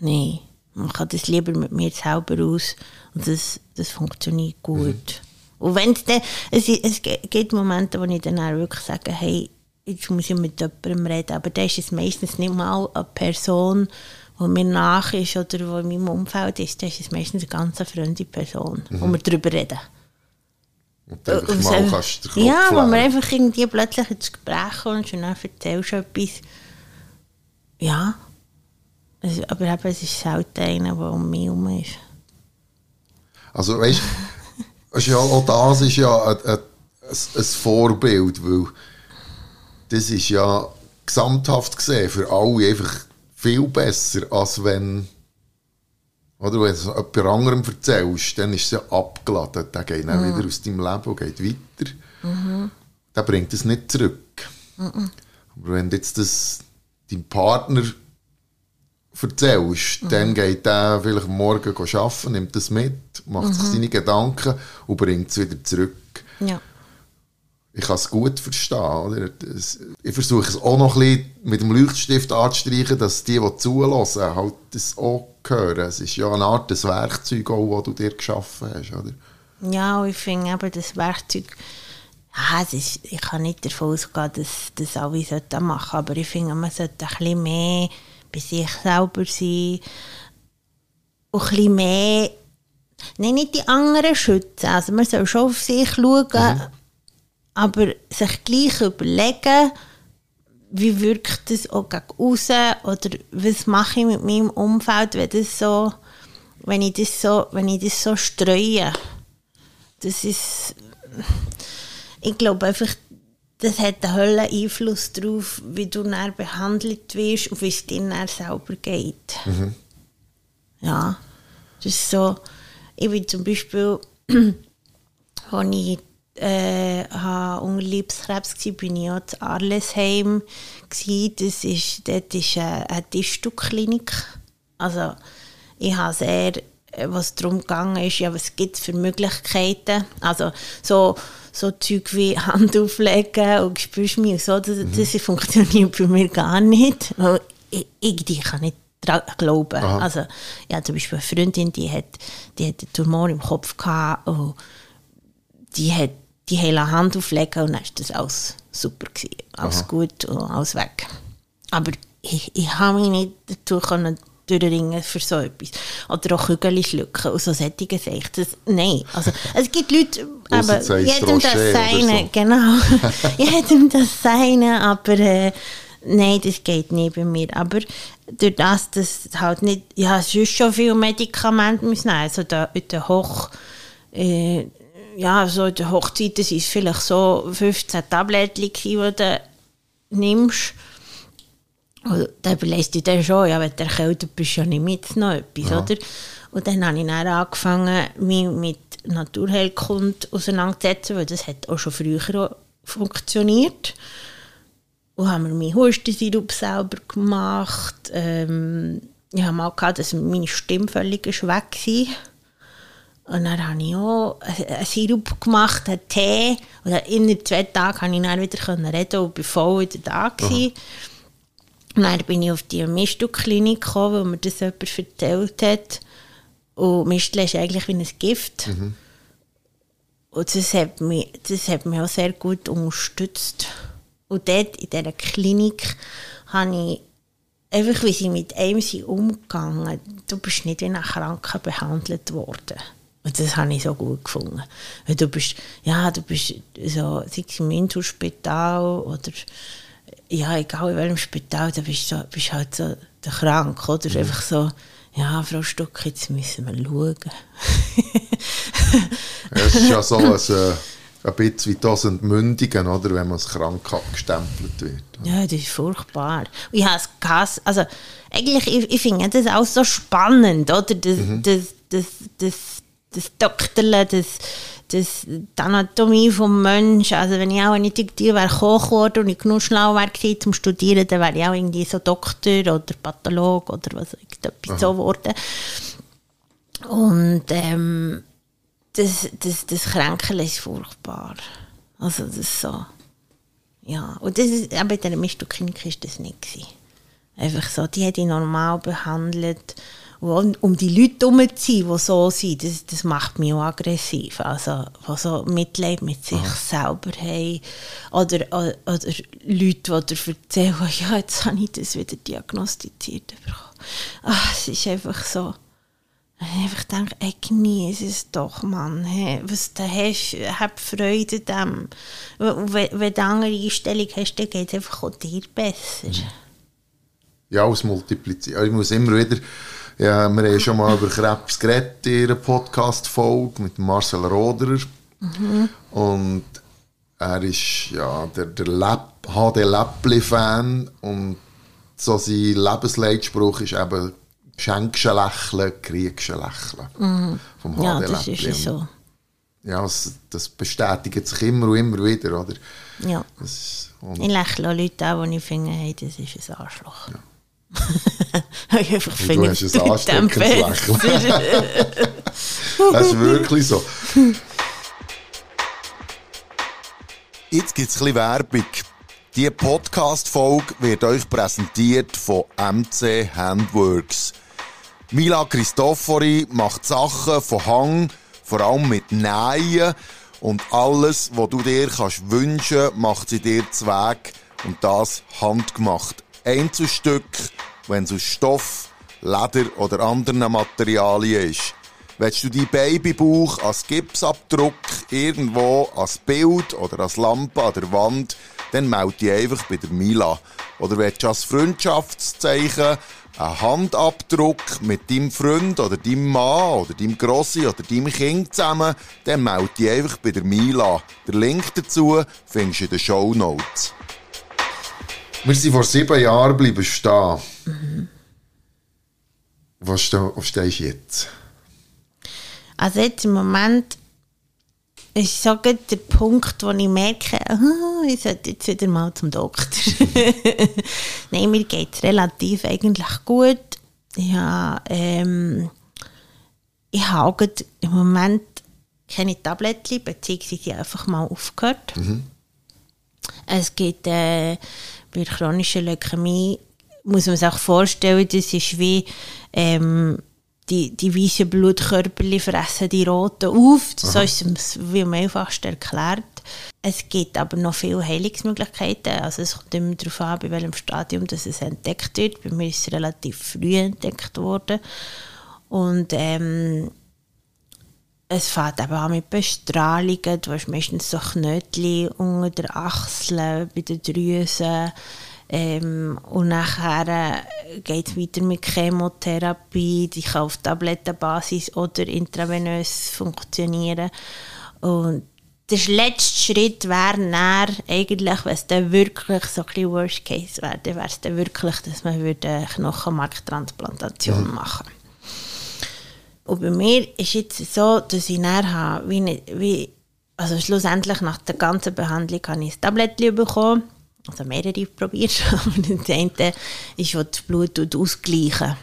nein. Man kann das lieber mit mir selber aus. Und das, das funktioniert gut. Und wenn es dann, es, es gibt Momente, wo ich dann auch wirklich sage, hey, jetzt muss ich mit jemandem reden. Aber da ist es meistens nicht mal eine Person, die mir nach ist oder die in meinem Umfeld ist. Da ist es meistens eine ganz fremde Person, wo wir darüber reden. Und du einfach Und mal kannst Kopf ja, wo man einfach irgendwie plötzlich ins Gespräch kommt und dann erzählst du etwas. Ja. Es, aber eben, es ist selten einer, der um mich herum ist. Also weißt du, ja, auch das ist ja ein, ein, ein Vorbild, weil das ist ja gesamthaft gesehen für alle einfach viel besser, als wenn oder wenn du es jemand anderem erzählst, dann ist es ja abgeladen. Der geht dann wieder aus deinem Leben und geht weiter. Der bringt es nicht zurück. Aber wenn jetzt das deinem Partner erzählst, dann geht er vielleicht morgen arbeiten, nimmt das mit, macht sich seine Gedanken und bringt es wieder zurück. Ja. Ich kann es gut verstehen. Oder? Ich versuche es auch noch ein bisschen mit dem Leuchtstift anzustreichen, dass die, die zulassen, halt das auch hören. Es ist ja eine Art des Werkzeug, auch, das du dir geschaffen hast. Oder? Ja, ich finde eben das Werkzeug, ja, es ist, ich kann nicht davon ausgehen, dass das alle sollten machen aber ich finde, man sollte ein bisschen mehr bei sich selber sein und ein bisschen mehr, nein, nicht die anderen schützen, also man soll schon auf sich schauen, aber sich gleich überlegen, wie wirkt das auch gegen außen oder was mache ich mit meinem Umfeld, wenn das so, wenn ich das so, wenn ich das so streue. Das ist, ich glaube einfach, das hat einen Hölle Einfluss darauf, wie du dann behandelt wirst und wie es dir dann selber geht. Ja, das ist so, ich bin zum Beispiel, als ich äh, unter Leibskrebs war, bin ich auch in Arlesheim. Das ist, dort ist eine, eine Tischtuchklinik. Also ich habe sehr, äh, was darum gegangen ist, ja, was gibt es für Möglichkeiten. Also so, so Zeug wie Hand auflegen und spürst mich so, das, das funktioniert bei mir gar nicht. Weil Ich, ich, ich kann nicht glauben. Aha. Also, ja, zum Beispiel eine Freundin, die hat, die hat einen Tumor im Kopf gehabt und die hat die hele Hand auflegen und dann war das alles super. Gewesen. Alles gut und alles weg. Aber ich, ich habe mich nicht dazu können durchringen für so etwas. Oder auch Kügel schlucken und so sich das Nein, also es gibt Leute, aber jedem das seine, so. genau, jedem das seine, aber äh, nein, das geht nicht bei mir. Aber durch das, dass halt nicht, ja, es ist schon viel Medikamente müssen nehmen, also der, der Hoch, äh, ja, so in der Hochzeit, das ist vielleicht so 15 Tabletten, die du nimmst. Und dann überlegst du dir schon, ja, wenn du erkältet bist, ja nicht mit noch etwas, Ja. oder? Und dann habe ich dann angefangen, mich mit Naturheilkunde auseinanderzusetzen, weil das hat auch schon früher funktioniert. Und haben wir meinen Hustensirup selber gemacht. Ähm, ich habe mal gehabt, dass meine Stimme völlig weg war. Und dann habe ich auch einen Sirup gemacht, einen Tee. Und innerhalb zwei Tagen konnte ich dann wieder reden und bin voll wieder da. Gewesen. Und dann bin ich auf die Mistelklinik gekommen, weil mir das jemand erzählt hat. Und Mistel ist eigentlich wie ein Gift. Und das hat, mich, das hat mich auch sehr gut unterstützt. Und dort in dieser Klinik habe ich einfach, wie sie mit einem sind umgegangen du bist nicht wie ein Kranker behandelt worden. Und das habe ich so gut gefunden. Weil du bist, ja, du bist so, sei es im Inselspital oder ja, egal in welchem Spital, da bist du bist halt so der krank, oder? Mhm. Einfach so, ja, Frau Stuck, jetzt müssen wir schauen. es ist ja so ein, äh, ein bisschen wie das Entmündigen, oder? Wenn man als krank abgestempelt wird. Ja, das ist furchtbar. Ich habe es gehasst. Also, eigentlich, ich, ich finde das auch so spannend, oder? Das, mhm. das, das, das, das Doktorle, das, das, die Anatomie des Menschen. Also, wenn ich auch nicht Detektiv wäre, Koch geworden und ich genug schlau wäre zum Studieren, dann wäre ich auch irgendwie so Doktor oder Pathologe oder was, irgendetwas so geworden. Und, ähm, das, das, das Kränkeln ist furchtbar. Also, das ist so. Ja, und das ist, aber in der Mistelklinik war das nicht. Gewesen. Einfach so, die hat ihn normal behandelt. Und um die Leute herumzuziehen, die so sind, das, das macht mich auch aggressiv. Also, die so Mitleid mit sich Aha. selber haben. Oder, oder, oder Leute, die dir erzählen, ja, jetzt habe ich das wieder diagnostiziert Ach, es ist einfach so. Ich einfach denke, ey, genieße es doch, Mann. Hey, was du hast, hab Freude dem. Wenn, wenn du eine andere Einstellung hast, dann geht es einfach auch dir besser. Ja, aus Multiplizieren. Ich muss immer wieder, ja, wir haben schon mal über Krebs geredet in einer Podcast-Folge mit Marcel Roderer. Mhm. Und er ist ja der, der Lab, HD Läppli-Fan und so sein Lebensleitspruch ist eben Schenkst Lächeln, kriegst Lächeln. Mhm. Vom HD ja, das Läppli. ist so. Ja, das, das, bestätigt sich immer und immer wieder, oder? Ja. Das, ich lächle auch Leute an, die ich finde, hey, das ist ein Arschloch. Ja. ich einfach du hast ein ansteckendes Lächeln. das ist wirklich so. Jetzt gibt es ein bisschen Werbung. Diese Podcast-Folge wird euch präsentiert von MC Handworks. Mila Christofori macht Sachen von Hang, vor allem mit Nähen. Und alles, was du dir kannst wünschen, macht sie dir zu Weg. Und das handgemacht. Einzelstück, wenn es aus Stoff, Leder oder anderen Materialien ist. Willst du deinen Babybauch als Gipsabdruck irgendwo als Bild oder als Lampe an der Wand, dann melde dich einfach bei der Mila. Oder willst du als Freundschaftszeichen einen Handabdruck mit deinem Freund oder deinem Mann oder deinem Grossi oder deinem Kind zusammen, dann melde dich einfach bei der Mila. Der Link dazu findest du in den Show Notes. Wir sind vor sieben Jahren bleiben stehen. Mhm. Was, stehst du jetzt? Also jetzt im Moment ist so der Punkt, wo ich merke, oh, ich sollte jetzt wieder mal zum Doktor. Nein, mir geht es relativ eigentlich gut. Ich habe, ähm, ich habe im Moment keine Tabletten, beziehungsweise einfach mal aufgehört. Mhm. Es gibt äh, bei chronischer Leukämie muss man sich auch vorstellen, das ist wie ähm, die, die weißen Blutkörper fressen die roten auf. So ist es wie am einfachsten erklärt. Es gibt aber noch viele Heilungsmöglichkeiten. Also es kommt immer darauf an, bei welchem Stadium das es entdeckt wird. Bei mir ist es relativ früh entdeckt worden. Und ähm, es fängt eben an mit Bestrahlungen. Du hast meistens so Knötchen unter der Achsel, bei den Drüsen. Ähm, und nachher äh, geht es weiter mit Chemotherapie, die kann auf Tablettenbasis oder intravenös funktionieren. Und der letzte Schritt wäre dann eigentlich, wenn es dann wirklich so ein Worst Case wäre, dann wäre es dann wirklich, dass man eine Knochenmarktransplantation mhm. machen würde. Und bei mir ist jetzt so, dass ich dann habe, wie, wie, also schlussendlich nach der ganzen Behandlung habe ich ein Tablettchen bekommen, also mehrere probiert, aber das eine ist, was das Blut ausgleichen.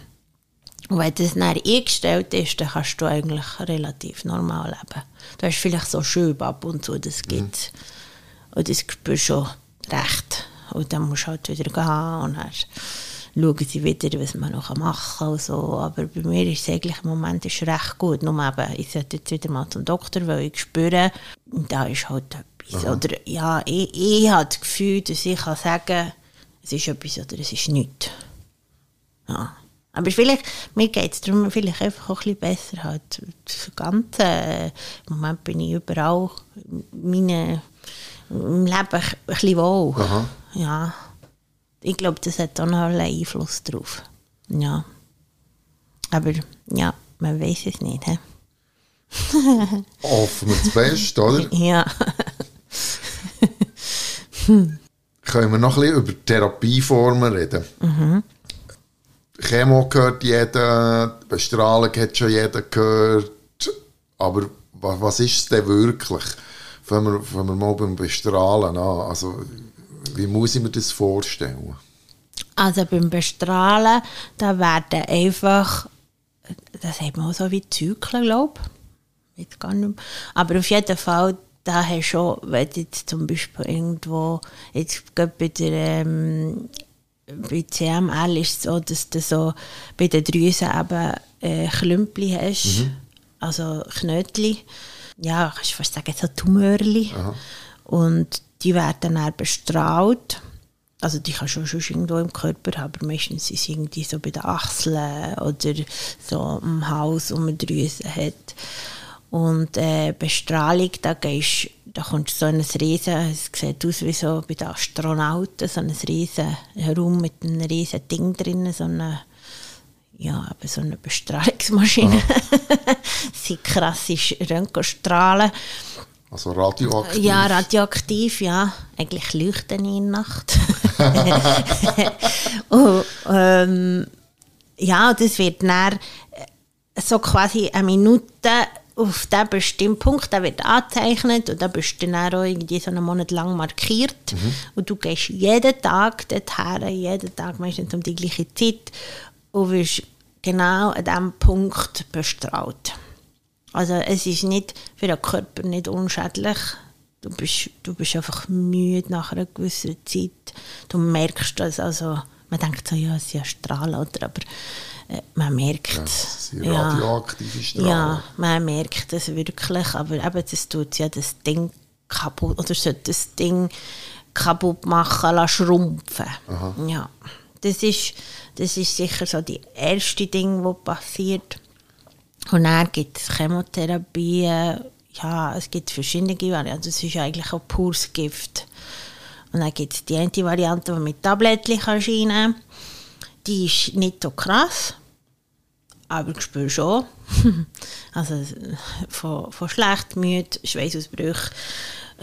Und wenn das dann eingestellt ist, dann kannst du eigentlich relativ normal leben. Du hast vielleicht so Schübe ab und zu, das gibt mhm. Und das spürst du schon recht. Und dann musst du halt wieder gehen und dann schauen sie wieder, was man noch machen kann. So. Aber bei mir ist es eigentlich im Moment ist recht gut. Nur eben, ich sollte jetzt wieder mal zum Doktor, weil ich spüre, da ist halt etwas. Aha. Oder ja, ich, ich habe das Gefühl, dass ich kann sagen es ist etwas oder es ist nichts. Ja. Aber vielleicht, mir geht es darum vielleicht einfach auch ein bisschen besser. Halt. Das Ganze, äh, Im Moment bin ich überall meine, im Leben ein bisschen wohl. Aha. Ja. Ich glaube, das hat auch noch einen Einfluss drauf. Ja. Aber ja, man weiß es nicht. He? Hoffen wir das Beste, oder? Ja. Können wir noch ein bisschen über Therapieformen reden? Chemo gehört jeder, Bestrahlung hat schon jeder gehört. Aber wa- was ist es denn wirklich? Fangen wir, fangen wir mal beim Bestrahlen an. Also, wie muss ich mir das vorstellen? Also beim Bestrahlen, da werden einfach, das hat man auch so wie Zyklen, glaube ich. Jetzt gar nicht mehr. Aber auf jeden Fall, da hast du schon, wenn du jetzt zum Beispiel irgendwo, jetzt gerade bei der, ähm, bei CML ist es so, dass du so bei den Drüsen eben äh, Klümpli hast, also Knötli. Ja, kannst du fast sagen, so Tumörli. Und die werden dann bestrahlt. Also die kannst du schon irgendwo im Körper haben, aber meistens sind sie irgendwie so bei den Achseln oder so im Hals, wo man Drüsen hat. Und äh, Bestrahlung, da, gehst, da kommst du so in ein riesen, es sieht aus wie so bei den Astronauten, so ein riesen Raum mit einem riesen Ding drin, so eine, ja, eben so eine Bestrahlungsmaschine. das sind krasse Röntgenstrahlen. Also radioaktiv? Ja, radioaktiv, ja. Eigentlich leuchten in der Nacht. und, ähm, ja, das wird dann äh, so quasi eine Minute auf diesen bestimmten Punkt, der wird angezeichnet und da bist du dann auch irgendwie so einen Monat lang markiert. Und du gehst jeden Tag dorthin, jeden Tag meistens um die gleiche Zeit und wirst genau an diesem Punkt bestrahlt. Also es ist nicht für den Körper nicht unschädlich. Du bist, du bist einfach müde nach einer gewissen Zeit. Du merkst das. Also, man denkt so, ja, es sind ja Strahlen, oder? aber äh, man merkt Das sind radioaktive Strahlen. ja, man merkt es wirklich, aber eben, das tut ja das Ding kaputt, oder sollte das Ding kaputt machen, lassen, schrumpfen. Ja, das ist, das ist sicher so die erste Ding, was passiert. Und dann gibt es Chemotherapien, ja, es gibt verschiedene Varianten, das ist eigentlich auch pures Gift. Und dann gibt es die eine Variante, die mit Tablettchen kannst reinnehmen kannst. Die ist nicht so krass, aber ich spüre schon. also von, von schlecht, müde, Schweißausbrüche,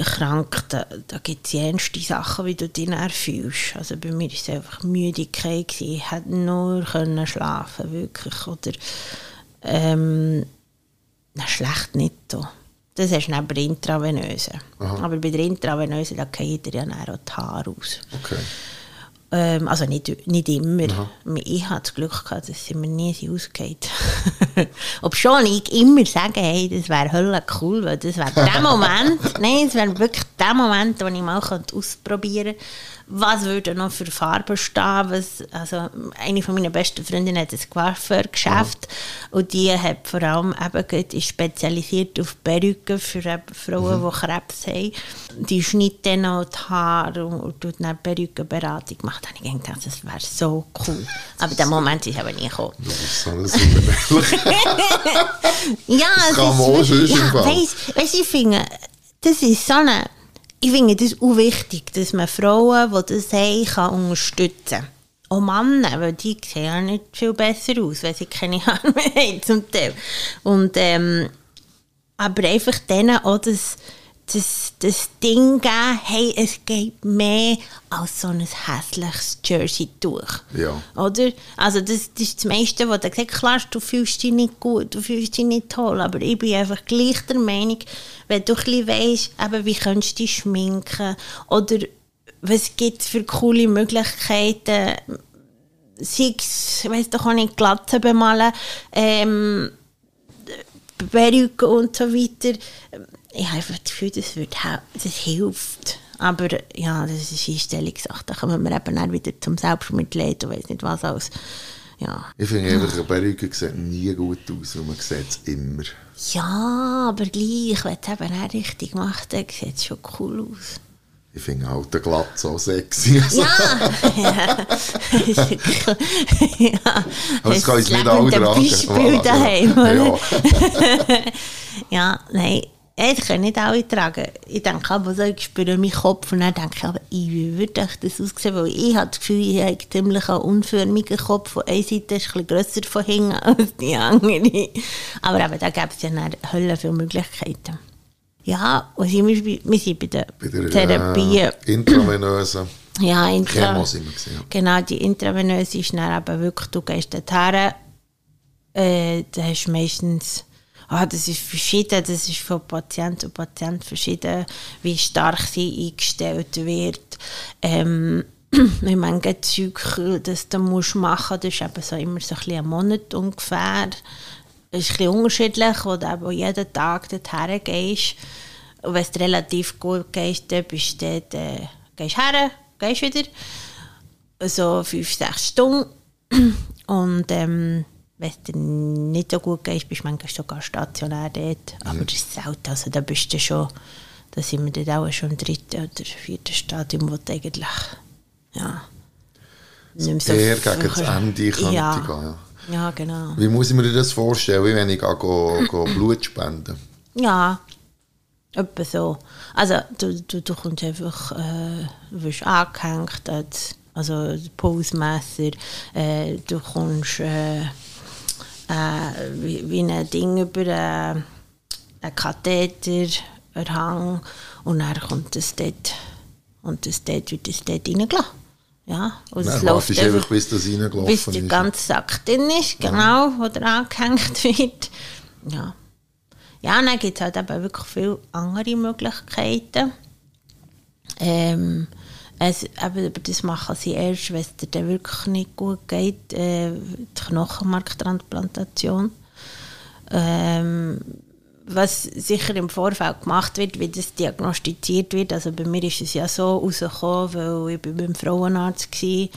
krank, da, da gibt es ernste Sachen, wie du dich dann fühlst. Also bei mir war es einfach Müdigkeit, ich hätte nur schlafen wirklich. Oder ähm, na, schlecht nicht so. Das hast du neben der Intravenöse. Aber bei der Intravenöse, da fallen dir ja dann auch die Haare aus. Okay. Ähm, also nicht, nicht immer. Ich hatte das Glück gehabt, dass sie mir nie ausgeht. Ob schon ich immer sage, hey, das wäre hölle cool, weil das wäre der Moment, nein, es wäre wirklich der Moment, wo ich mal ausprobieren könnte, was würde noch für Farben stehen. Was, also eine von meinen besten Freundinnen hat ein Coiffeurgeschäft und die hat vor allem eben ist spezialisiert auf Perücken für Frauen, die Krebs haben. Die schneidet dann auch die Haare und, und tut dann Perückenberatung. Macht dann ich gedacht, das wäre so cool. Aber der Moment ist aber nie gekommen. Das ist. Ja, es kann man ist auch sonst ja, weißt, weißt, ich finde, das ist so eine, ich finde das auch wichtig, dass man Frauen, die das haben, kann unterstützen kann. Auch Männer, weil die sehen ja nicht viel besser aus, wenn sie keine Haare mehr haben zum Teil. Und, ähm, aber einfach denen auch das, das, das Ding geben, hey, es geht mehr als so ein hässliches Jersey-Tuch. Ja. Oder? Also das, das ist das meiste, was du gesagt. Klar, du fühlst dich nicht gut, du fühlst dich nicht toll, aber ich bin einfach gleich der Meinung, wenn du ein bisschen weisst, eben, wie kannst du dich schminken oder was gibt es für coole Möglichkeiten, sei es, ich weiss doch auch nicht, Glatze bemalen, ähm, Perücke und so weiter. Ich habe das Gefühl, das, wird, das hilft. Aber ja, das ist Einstellungssache. Da kommen wir eben dann wieder zum Selbstmitleid und weiss nicht was alles. Ja. Ich finde einfach, eine Perücke sieht nie gut aus, und man sieht es immer. ja, aber gleich, wenn du es eben auch richtig machst, dann sieht es schon cool aus. Ich finde halt den Glatz so sexy. Also, Ja! ja. ja. Aber das kann ich nicht alle tragen. Voilà, ja. oder? Ja. Ja, nein. Das können nicht alle tragen. Ich denke aber so, ich spüre meinen Kopf und dann denke ich aber, wie würde das aussehen? Weil ich habe das Gefühl, ich habe ziemlich einen unförmigen Kopf. Von einer Seite ist ein bisschen grösser von hinten als die andere. Aber eben, da gibt es ja dann Hölle viele Möglichkeiten. Ja, und sind wir, wir sind bei der, Bei der Therapie. äh, intravenösen Ja, intra, Chemo sind wir gewesen, ja. Genau, die intravenöse ist dann eben wirklich, du gehst dorthin, äh, da hast du meistens, ah, das ist verschieden, das ist von Patient zu Patient verschieden, wie stark sie eingestellt wird, ähm, wie manche Zeug das du musst machen, das ist eben so immer so ein bisschen Monat ungefähr. Das ist ein unterschiedlich, wo du eben jeden Tag dorthin gehst. Und wenn es relativ gut geht, dann bist du dort, äh, gehst her, gehst wieder. So fünf, sechs Stunden. Und ähm, wenn es dir nicht so gut geht, bist du manchmal sogar stationär dort. Aber das ist selten. Also da bist du schon, da sind wir dann auch schon im dritten oder vierten Stadium, wo du eigentlich, ja, nicht mehr so gegen das Ende könnte ja. gehen. Ja. Ja, genau. Wie muss ich mir das vorstellen, wie wenn ich gehe, gehe, Blut spenden? Ja, etwa so. Also du, du, du kommst einfach, äh, du wirst angehängt, als- also Pulsmesser, äh, du kommst äh, äh, wie, ein Ding über äh, einen Katheter, einen Hang und dann kommt das dort und das dort wird das dort reingelassen. Ja, und es läuft du einfach, bis das reingelaufen bis der ganze Sack drin ist, genau, wo der angehängt wird. Ja. Ja, dann gibt es halt eben wirklich viele andere Möglichkeiten. Ähm, es, aber das machen sie erst, wenn es dir wirklich nicht gut geht, äh, die Knochenmarktransplantation. Ähm, was sicher im Vorfeld gemacht wird, wie das diagnostiziert wird. Also bei mir ist es ja so rausgekommen, weil ich beim Frauenarzt war.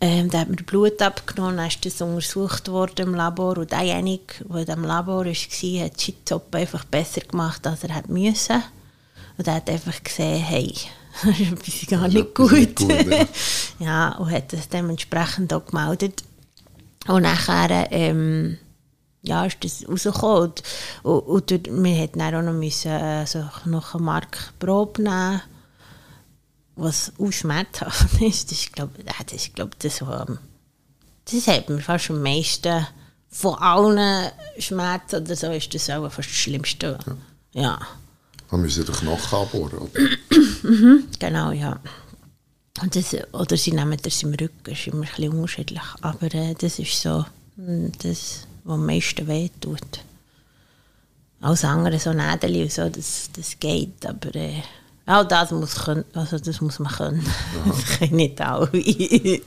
Ähm, da hat mir Blut abgenommen, dann ist das untersucht worden im Labor und derjenige, der diesem Labor war, hat die Job einfach besser gemacht, als er hätte müssen. Und er hat einfach gesehen, hey, das ist etwas gar ist nicht gut. nicht gut, ja. ja, und hat das dementsprechend auch gemeldet. Und nachher, ähm, ja, ist das rausgekommen. Und, und, und wir hätten dann auch noch, müssen, äh, so noch eine Markprobe nehmen, was auch schmerzhaft ist. Das ist, glaube das ist, glaub, das, am- das hat mir fast am meisten von allen Schmerzen oder so, ist das auch fast das Schlimmste. Ja, Man müssen den Knochen abbohren. Oder? genau, ja. Und das, oder sie nehmen das im Rücken, das ist immer ein bisschen unterschiedlich. Aber äh, das ist so mm, das, was am meisten wehtut. Alles andere, so Nädel und so, das, das geht, aber äh, auch das muss, können, also das muss man können. Das können nicht alle.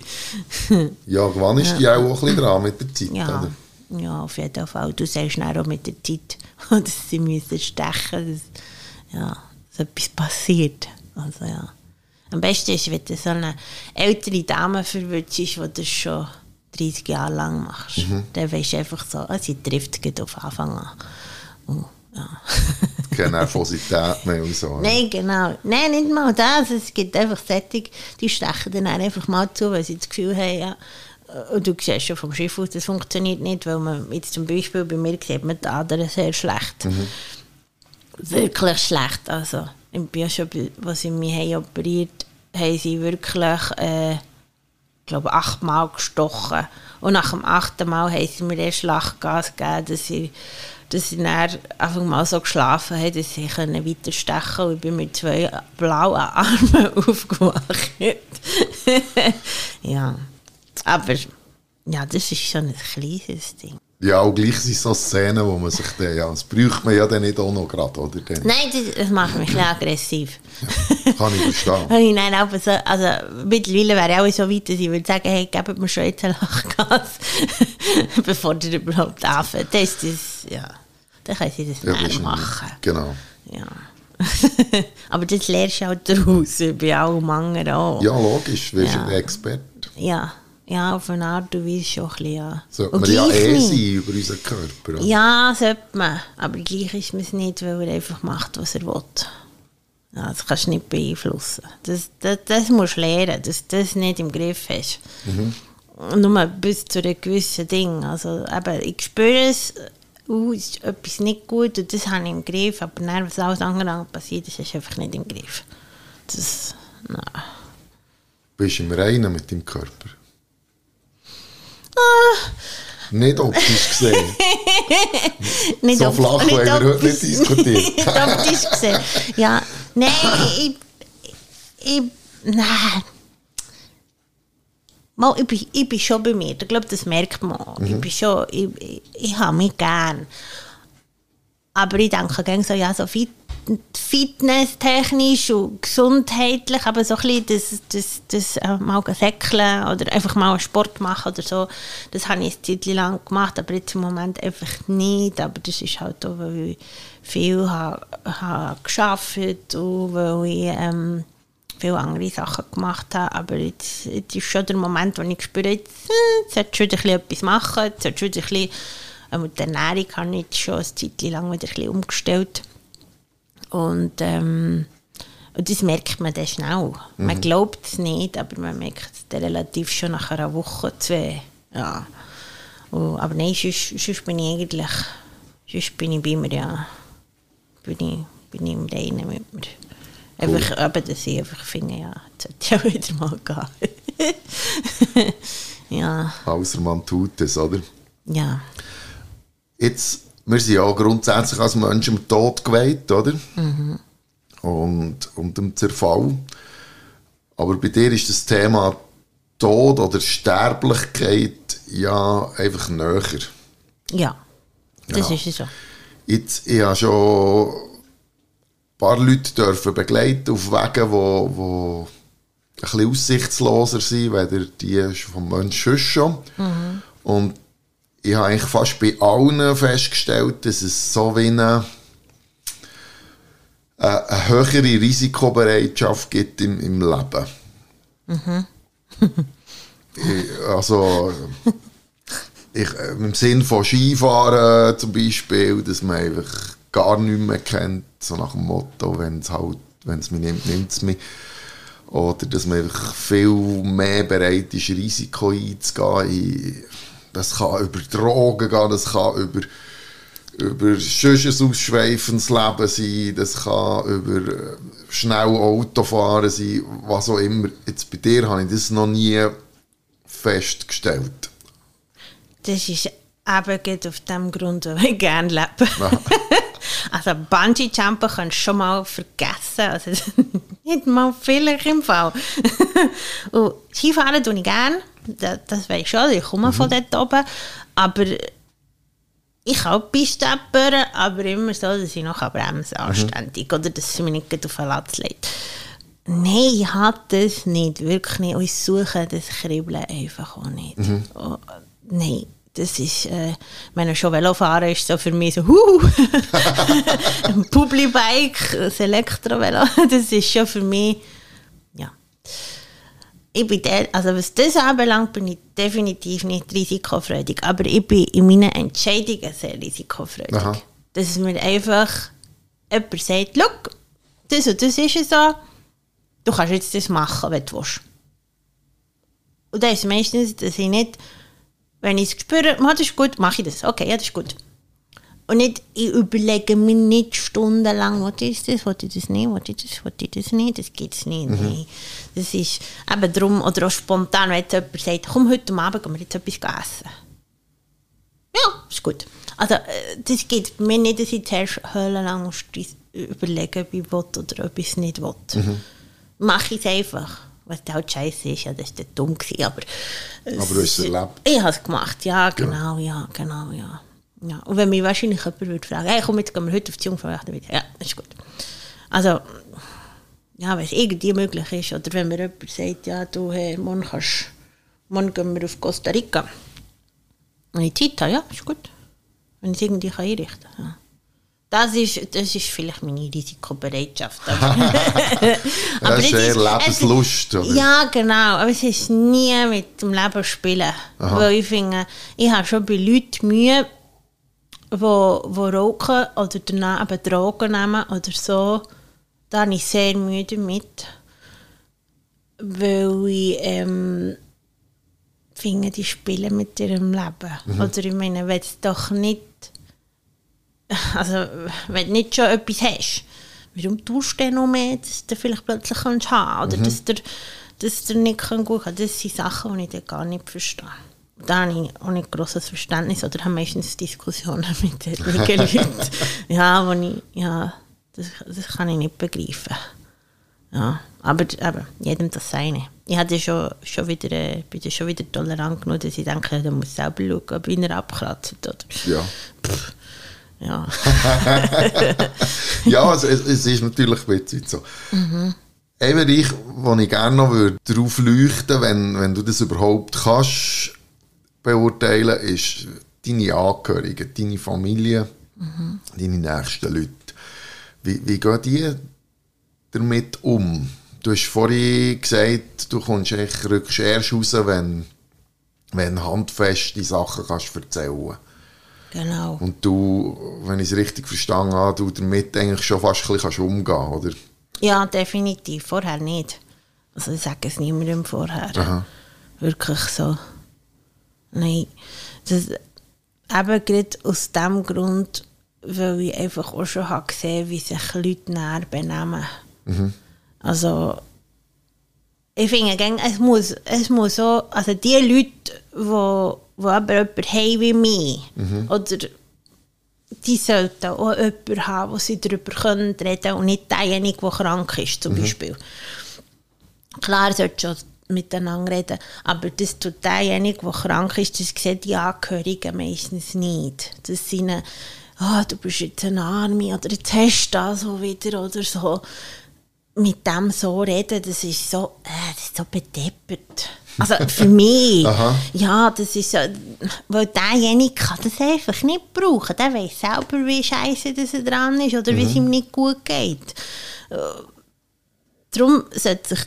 Ja, wann ist die auch ein bisschen dran mit der Zeit? ja, Oder? ja, auf jeden Fall. Du sagst auch mit der Zeit, dass sie müssen stechen dass, ja, dass etwas passiert. Also, ja. Am besten ist, wenn du so eine ältere Dame verwirrt ist, die das schon 30 Jahre lang machst. Dann weisst du einfach so, ah, sie trifft gerade auf Anfang an. Und, ja. Keine Nervosität mehr und so. Nein, genau. Nein, nicht mal das. Es gibt einfach Sättig, die stechen dann einfach mal zu, weil sie das Gefühl haben, ja, und du siehst schon vom Schiff aus, das funktioniert nicht, weil man jetzt zum Beispiel bei mir sieht man die Adern sehr schlecht. Wirklich schlecht. Also, ich schon, bei- was sie mich operiert haben sie wirklich, äh, ich glaube, achtmal gestochen. Und nach dem achten Mal haben sie mir erst Lachgas gegeben, dass sie, dass sie dann einfach mal so geschlafen haben, dass können weiter stechen Und ich bin mit zwei blauen Armen aufgewacht. ja. Aber ja, das ist schon ein kleines Ding. Ja, auch gleich sind so Szenen, wo man sich dann, ja, das braucht man ja dann nicht auch noch gerade, oder? Dann Nein, das, macht mich ein aggressiv. kann ich verstehen. Dann aber so, also mittlerweile wäre ich auch so weit, dass ich würde sagen, hey, gebt mir schon jetzt ein Lachgas, bevor ihr überhaupt anfängt. Das ist das, ja, dann können sie das Ja, ja, du- machen. Genau. Ja. aber das lernst du halt daraus, bei allem anderen auch. Ja, logisch, du Ja. ein Experte. ja. Ja, auf eine Art und Weise schon ein bisschen, ja. Sollte man ja eh nicht. sein über unseren Körper. oder? Ja, sollte man. Aber gleich ist man es nicht, weil er einfach macht, was er will. Ja, das kannst du nicht beeinflussen. Das, das, das musst du lernen, dass du das nicht im Griff hast. Nur bis zu einem gewissen Ding. Also, eben, ich spüre es, uh, ist etwas nicht gut und das habe ich im Griff, aber dann, was alles andere passiert, das ist einfach nicht im Griff. Das, nein. Bist du im Reinen mit deinem Körper? Ah. Nicht optisch gesehen. Nicht so flach wollen wir heute optisch- nicht diskutieren. nicht optisch gesehen. Ja, nein, ich, ich, nein. Mal, ich, bin, ich bin schon bei mir. Ich glaube, das merkt man. auch. Ich bin schon, ich, ich, ich habe mich gern. Aber ich denke gerne so, ja, so fit, fitnesstechnisch und gesundheitlich, aber so ein bisschen das, das, das äh, mal säckeln oder einfach mal Sport machen oder so, das habe ich eine Zeit lang gemacht, aber jetzt im Moment einfach nicht. Aber das ist halt auch, weil ich viel habe, habe gearbeitet und weil ich ähm, viele andere Sachen gemacht habe. Aber jetzt, jetzt ist schon der Moment, wo ich spüre, jetzt, äh, jetzt sollte schon ein bisschen etwas machen, jetzt sollte schon ein äh, mit der Ernährung habe ich jetzt schon eine Zeit lang wieder ein bisschen umgestellt. Und, ähm, und das merkt man dann schnell. Man glaubt es nicht, aber man merkt es relativ schon nach einer Woche, zwei. Ja. Und, aber nein, sonst, sonst bin ich eigentlich, sonst bin ich bei mir, ja, bin ich, bin ich im Reinen mit mir. Einfach, aber dass ich einfach finde, ja, jetzt sollte ich auch wieder mal gehen. ja, Außer man tut es, oder? ja. Jetzt, wir sind ja grundsätzlich als Menschen dem Tod geweiht, oder? Und, und dem Zerfall. Aber bei dir ist das Thema Tod oder Sterblichkeit ja einfach näher. Ja, das Ja. ist es so. Jetzt, ich habe schon ein paar Leute dürfen begleiten auf Wegen, wo, wo ein bisschen aussichtsloser sind, weder die vom Menschen schon. Und ich habe eigentlich fast bei allen festgestellt, dass es so wie eine, eine, eine höhere Risikobereitschaft gibt im, im Leben. ich, also ich, äh, im Sinn von Skifahren zum Beispiel, dass man einfach gar nichts mehr kennt, so nach dem Motto, wenn es halt, wenn es mich nimmt, nimmt es mich. Oder dass man einfach viel mehr bereit ist, Risiko einzugehen. in- Das kann über Drogen gehen, das kann über, über sonst ein ausschweifendes Leben sein, das kann über äh, schnell Autofahren sein, was auch immer. Jetzt bei dir habe ich das noch nie festgestellt. Das ist eben gerade auf dem Grund, weil ich gerne lebe. also Bungee-Jumpen kannst du schon mal vergessen. Also nicht mal vielleicht im Fall. Und Skifahren tue ich gerne. Das, das weiß ich schon, ich komme von dort oben. Aber ich kann auch Piste abbauen, aber immer so, dass ich noch bremsen kann, anständig. Oder dass sie mich nicht auf den Latz legt. Nein, ich habe das nicht, wirklich nicht. Und ich suche das Kribbeln einfach auch nicht. Oh, nein, das ist, äh, wenn ich schon Velofahren ist so für mich so, huh, ein Publibike, ein Elektrovelo, das ist schon für mich, ja. Ich bin der, also was das anbelangt, bin ich definitiv nicht risikofreudig, aber ich bin in meinen Entscheidungen sehr risikofreudig. Aha. Dass mir einfach jemand sagt, schau, das und das ist es so, du kannst jetzt das machen, wenn du willst. Und dann ist es meistens, dass ich nicht, wenn ich es spüre, «Ma, das ist gut, mache ich das. Okay, ja, das ist gut. Und nicht, ich überlege mir nicht stundenlang, was ist das, was ich das nicht, was ich das, was ich das nicht, das gibt es nicht. Nein. Das ist eben darum, oder auch spontan, wenn jetzt jemand sagt, komm, heute Abend gehen wir jetzt etwas essen. Ja, ist gut. Also, äh, das geht bei mir nicht, dass ich zuerst dis- überlegen, ob ich will oder ob ich es nicht will. Mache ich es einfach. Was halt scheiße ist, ja, das war dumm, gewesen, aber... es Aber du hast es ist- erlebt. Ich habe es gemacht, ja, genau, ja, genau, ja. Ja. Und wenn mich wahrscheinlich jemand würde fragen, hey, komm, jetzt gehen wir heute auf die Jungfrau, dann wieder, ja, das ist gut. Also, ja, wenn es irgendwie möglich ist, oder wenn mir jemand sagt, ja, du, hey, morgen, kannst, morgen gehen wir auf Costa Rica. Wenn ich Zeit habe, ja, ist gut. Wenn ich es irgendwie kann einrichten kann. Ja. Das ist, das ist vielleicht meine Risikobereitschaft. Aber, Das ist eher Lebenslust, oder? Ja, genau. Aber es ist nie mit dem Leben spielen. Weil ich finde, ich habe schon bei Leuten Mühe, die, die rauchen oder danach eben Drogen nehmen oder so. Da habe ich sehr Mühe damit. Weil ich ähm, finde, die spielen mit ihrem Leben. Oder ich meine, wenn es doch nicht also wenn du nicht schon etwas hast, warum tust du denn noch mehr, dass du vielleicht plötzlich kannst haben oder dass du dass du nicht gut kann. Das sind Sachen, die ich dann gar nicht verstehe. Da habe ich auch nicht grosses Verständnis oder habe meistens Diskussionen mit den Leuten. ja, wo ich, ja das, das kann ich nicht begreifen. Ja, aber, aber jedem das Seine. Ich hatte schon, schon wieder, äh, bin schon wieder tolerant genug, dass ich denke, der muss selber schauen, ob ihn er abkratzt. Oder. Ja. Pff, ja. ja, also es, es ist natürlich witzig so. Mhm. Ein Bereich, wo ich gerne noch würde, darauf leuchten wenn, wenn du das überhaupt kannst beurteilen, ist deine Angehörigen, deine Familie, mhm. deine nächsten Leute. Wie, wie gehen die damit um? Du hast vorhin gesagt, du kommst echt, rückst erst raus, wenn, wenn handfeste Sachen kannst erzählen Genau. Und du, wenn ich es richtig verstanden habe, du damit eigentlich schon fast ein bisschen umgehen oder? Ja, definitiv. Vorher nicht. Also ich sage es niemandem vorher. Aha. Wirklich so. Nein. Das, eben gerade aus dem Grund, weil ich einfach auch schon habe gesehen wie sich Leute näher benehmen. Mhm. Also, ich finde, es muss, es muss so, also die Leute, die, aber jemanden haben wie mich, mhm. oder die sollten auch jemanden haben, wo sie darüber reden können und nicht derjenige, der krank ist, zum mhm. Beispiel. Klar, sollte schon miteinander reden. Aber das tut derjenige, der krank ist, das sehen die Angehörigen meistens nicht. Das sind, oh, du bist jetzt eine Arme oder jetzt hast du das so wieder oder so. Mit dem so reden, das ist so, äh, das ist so bedeppert. Also für mich, ja, das ist so, weil derjenige kann das einfach nicht brauchen. Der weiß selber, wie scheiße das dran ist oder mhm. wie es ihm nicht gut geht Darum sollten sich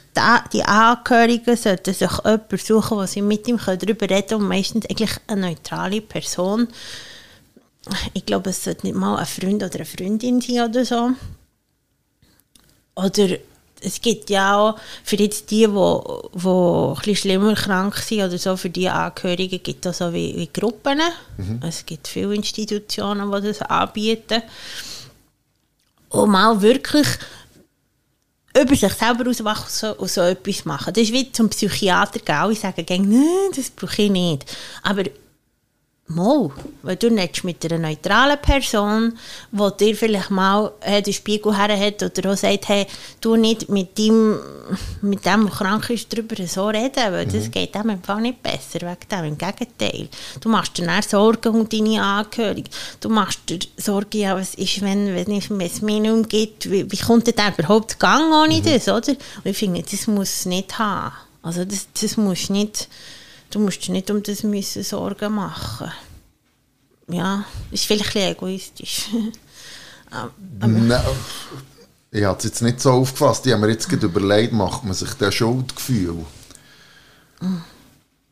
die Angehörigen sollten sich jemanden suchen, wo sie mit ihm darüber reden können und meistens eigentlich eine neutrale Person. Ich glaube, es sollte nicht mal ein Freund oder eine Freundin sein oder so. Oder es gibt ja auch für jetzt die, die, die ein bisschen schlimmer krank sind oder so, für die Angehörigen gibt es so wie, wie Gruppen. Mhm. Es gibt viele Institutionen, die das anbieten. Und mal wirklich über sich selber auswachsen und so etwas machen. Das ist wie zum Psychiater gehen. Alle sagen, nein, das brauche ich nicht. Aber Mal, weil du nicht mit einer neutralen Person, die dir vielleicht mal äh, den Spiegel her hat oder auch sagt, hey, du nicht mit dem, mit dem, der krank ist, darüber so reden, weil mhm. das geht dem im Fall nicht besser, wegen dem, im Gegenteil. Du machst dir dann Sorgen um deine Angehörigen, du machst dir Sorgen, ja, was ist, wenn, wenn, es mir nicht mehr geht, wie, wie kommt denn überhaupt Gang ohne mhm. das, oder? Und ich finde, das muss es nicht haben. Also das, das muss nicht du musst dir nicht um das müssen Sorgen machen. Ja, ist vielleicht ein egoistisch. Nein, ich habe es jetzt nicht so aufgefasst. Ich habe mir jetzt überlegt, macht man sich das Schuldgefühl?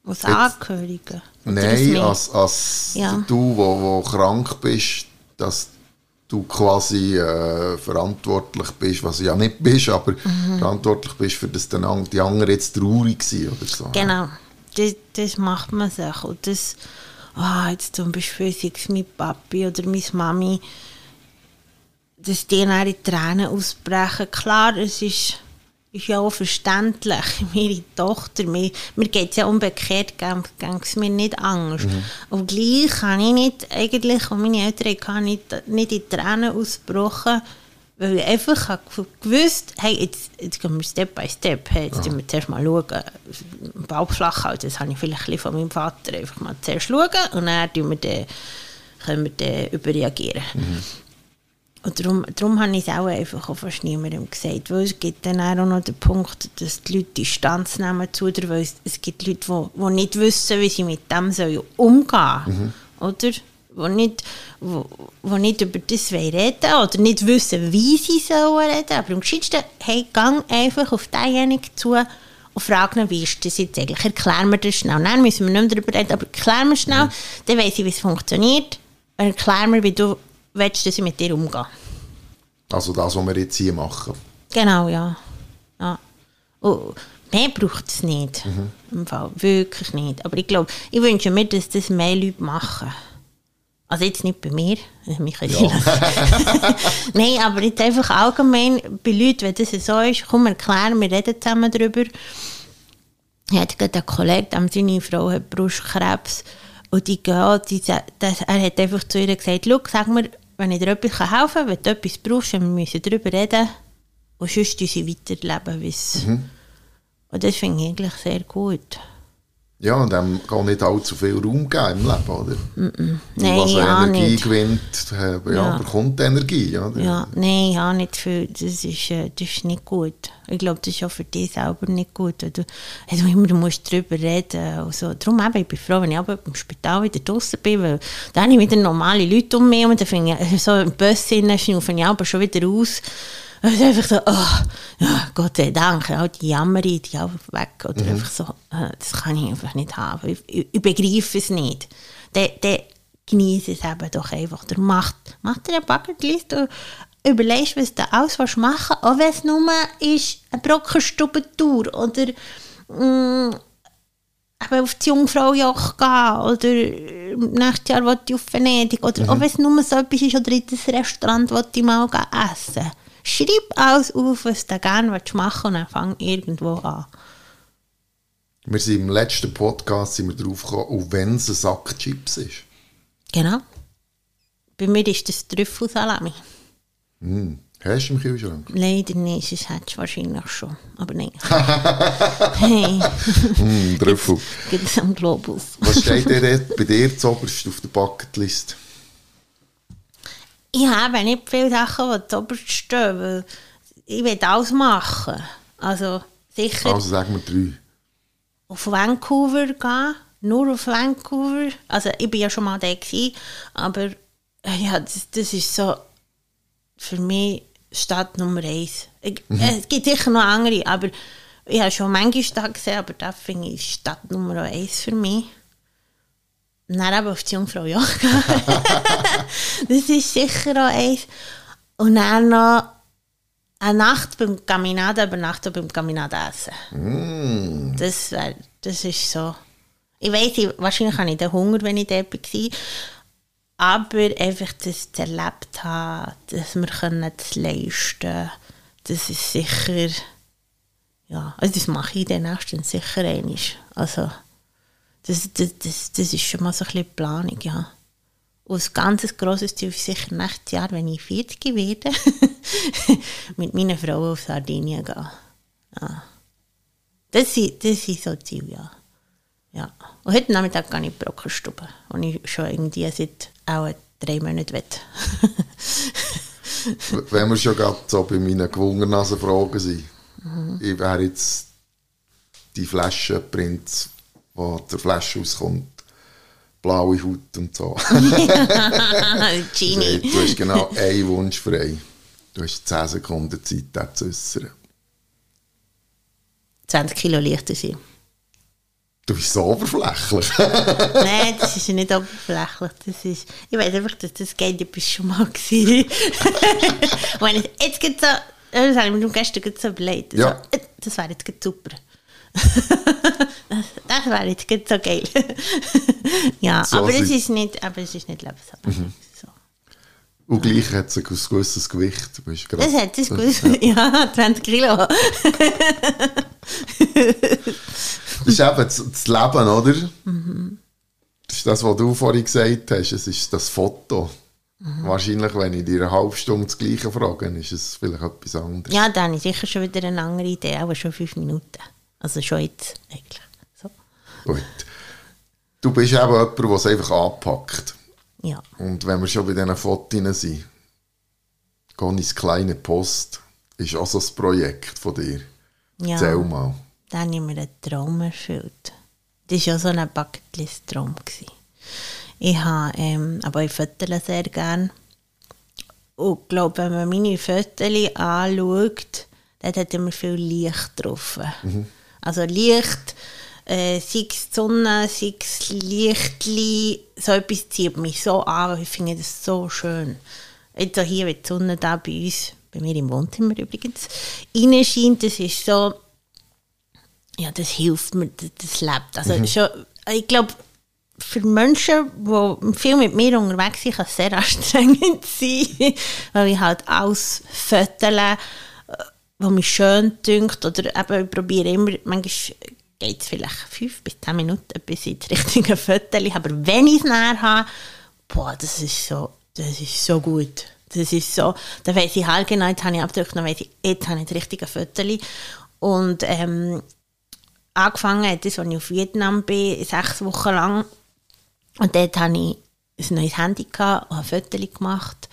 Als Angehörige? Nein, als, als ja. du, wo, wo krank bist, dass du quasi äh, verantwortlich bist, was du ja nicht bist, aber mhm. verantwortlich bist, für das dann die anderen jetzt traurig sind oder so. Genau das, das macht man sich. Und das, oh, jetzt zum Beispiel sei es mein Papi oder meine Mami, dass die dann in Tränen ausbrechen. Klar, es ist, ist ja auch verständlich. Meine Tochter, mir, mir geht es ja umgekehrt, ging es mir nicht Angst. Mhm. Und gleich kann ich nicht, eigentlich, und meine Eltern haben nicht, nicht in Tränen ausgebrochen, weil ich einfach gewusst hey, jetzt, jetzt gehen wir Step by Step. Hey, jetzt müssen wir zuerst mal schauen, Bauch flach halten. Das habe ich vielleicht ein von meinem Vater. Einfach mal zuerst schauen und dann können wir dann, können wir dann überreagieren. Mhm. Und darum, darum habe ich es auch einfach auch fast niemandem gesagt. Weil es gibt dann auch noch den Punkt, dass die Leute Distanz nehmen zu dir, weil es, es gibt Leute, die, die nicht wissen, wie sie mit dem sollen umgehen sollen. Mhm. Oder? Die nicht, wo, wo nicht über das reden oder nicht wissen, wie sie sollen reden. Aber am gescheitsten, hey, gang einfach auf denjenigen zu und frag ihn, wie ist das jetzt eigentlich? Erklär mir das schnell. Nein, müssen wir nicht darüber reden, aber erklär mir schnell, mhm. dann weiss ich, wie es funktioniert. Und erklär mir, wie du willst, dass ich mit dir umgehe. Also das, was wir jetzt hier machen. Genau, ja. ja. Und mehr braucht es nicht. Mhm. Im Fall. Wirklich nicht. Aber ich glaube, ich wünsche mir, dass das mehr Leute machen. Also jetzt nicht bei mir, äh, Michael ja. Nein, aber jetzt einfach allgemein bei Leuten, wenn das so ist, komm, erklären, wir reden zusammen darüber. Ich hatte gerade einen Kollegen, seine Frau hat Brustkrebs und die gehen, die, das, er hat einfach zu ihr gesagt, schau, sag mir, wenn ich dir etwas helfen kann, wenn du etwas brauchst, wir müssen darüber reden und sonst sie weiterleben. Mhm. Und das finde ich eigentlich sehr gut. Ja, und dem kann nicht allzu viel Raum geben im Leben, oder? Mm. Nein, was ja Energie nicht. gewinnt, ja, ja. bekommt Energie. Oder? Ja, nein, ja, nicht viel. Das ist, äh, das ist nicht gut. Ich glaube, das ist auch für dich selber nicht gut. Du, also immer, du musst darüber reden. Und so. Darum eben, ich bin froh, wenn ich aber im Spital wieder draußen bin, weil dann habe ich wieder normale Leute um mich und dann finde ich, so im Bus schnaufe ich aber schon wieder aus. Und ist einfach so, oh, ja, Gott sei Dank, all die Jammerei, die einfach weg. Oder mhm. einfach so, äh, das kann ich einfach nicht haben. Ich, ich, ich begreife es nicht. Dann, dann genieße es eben doch einfach. Oder macht, macht dir eine Bucketlist und überlegst, was du alles machen willst, auch wenn es nur ist, eine Brockenstubentour oder mh, mm, eben auf die Jungfraujoch gehen oder nächstes Jahr will ich auf Venedig oder mhm. auch wenn es nur so etwas ist oder in das Restaurant will ich mal essen Schreib alles auf, was du gerne machen willst und dann fang irgendwo an. Wir sind im letzten Podcast sind wir drauf gekommen, wenn es ein Sack Chips ist. Genau. Bei mir ist das Trüffelsalami. Mm. Hast du im Kühlschrank? Leider nicht, das hättest du wahrscheinlich schon. Aber nein. hey. mm, Trüffel. Gibt es am Globus. Was steht dir bei dir zuoberst auf der Bucketlist? Ich habe nicht viele Sachen, die zuoberst stehen, weil ich will alles machen. Also sicher... Also sagen wir drei. Auf Vancouver gehen, nur auf Vancouver. Also ich war ja schon mal da, gewesen, aber äh, ja, das, das ist so für mich Stadt Nummer eins. Ich, mhm. Es gibt sicher noch andere, aber ich habe schon manche Stadt gesehen, aber das finde ich Stadt Nummer eins für mich. Dann eben auf die Jungfrau Joch Das ist sicher auch eins. Und dann noch eine Nacht beim Caminada übernachten beim Caminada essen. Mm. Das, wär, das ist so. Ich weiß, wahrscheinlich habe ich den Hunger, wenn ich dort war. Aber einfach das erlebt haben, dass wir können das leisten können, das ist sicher. Ja, also das mache ich dann nächstens sicher einmal. Also, das, das, das, das ist schon mal so ein bisschen Planung, ja. Und ein ganz grosses Ziel ist sicher nächstes Jahr, wenn ich 40 werde, mit meiner Frau auf Sardinien gehen. Ja. Das sind, das sind so Ziele, ja. ja. Und heute Nachmittag gehe ich in die Brockenstube, wo ich schon irgendwie seit auch drei Monaten will. wenn wir schon gerade so bei meinen gewungenen Fragen sind, mhm. ich wäre jetzt die Flasche Prinz wo der Flasche auskommt. Blaue Haut und so. Genie. du hast genau einen Wunsch frei. Du hast 10 Sekunden Zeit, das zu äußern. 20 Kilo leichter sein. Du bist so oberflächlich. Nein, das ist nicht oberflächlich. Das ist, ich weiß einfach, dass das ich bist schon mal. Wenn ich, jetzt geht so, das habe ich mir gestern so überlegt. Ja. So, das wäre jetzt super. Das wäre jetzt gut so geil. ja, so aber, es ist nicht, aber es ist nicht lebensabhängig. Mhm. So. Und gleich hat es ein gewisses Gewicht. Du bist das hat es gewisses, ja. ja, 20 Kilo. das ist eben das Leben, oder? Mhm. Das ist das, was du vorhin gesagt hast. Es ist das Foto. Mhm. Wahrscheinlich, wenn ich dir eine halbe Stunde das Gleiche frage, ist es vielleicht etwas anderes. Ja, dann habe ich sicher schon wieder eine andere Idee, aber schon fünf Minuten. Also schon jetzt eigentlich. Gut. Du bist eben jemand, der es einfach anpackt. Ja. Und wenn wir schon bei diesen Fotos sind, Conny's kleine Post ist auch so ein Projekt von dir. Ja. Erzähl mal. Da habe ich mir einen Traum erfüllt. Das war ja so ein Bucketlist-Traum. Ich habe, ähm, aber ich fotle sehr gerne. Und ich glaube, wenn man meine Fotos anschaut, dann hat immer viel Licht drauf. Mhm. Also Licht, äh, sei es die Sonne, sei es Lichtli, so etwas zieht mich so an, ich finde das so schön. Jetzt hier, wenn die Sonne da bei uns, bei mir im Wohnzimmer übrigens, reinscheint, das ist so, ja, das hilft mir, das, das lebt. Also mhm. schon, ich glaube, für Menschen, die viel mit mir unterwegs sind, kann es sehr anstrengend sein, weil ich halt alles fötele, äh, was mich schön dünkt oder eben ich probiere immer, manchmal geht es vielleicht fünf bis zehn Minuten, bis ich das richtige habe, aber wenn ich es näher habe, boah, das ist so, das ist so gut. Das ist so, da weiß ich halt genau, jetzt habe ich abgedrückt, dann weiß ich, jetzt habe ich das richtige Foto. Und ähm, angefangen hat das, als ich auf Vietnam bin, sechs Wochen lang. Und dort hatte ich ein neues Handy gehabt und habe Fotos gemacht.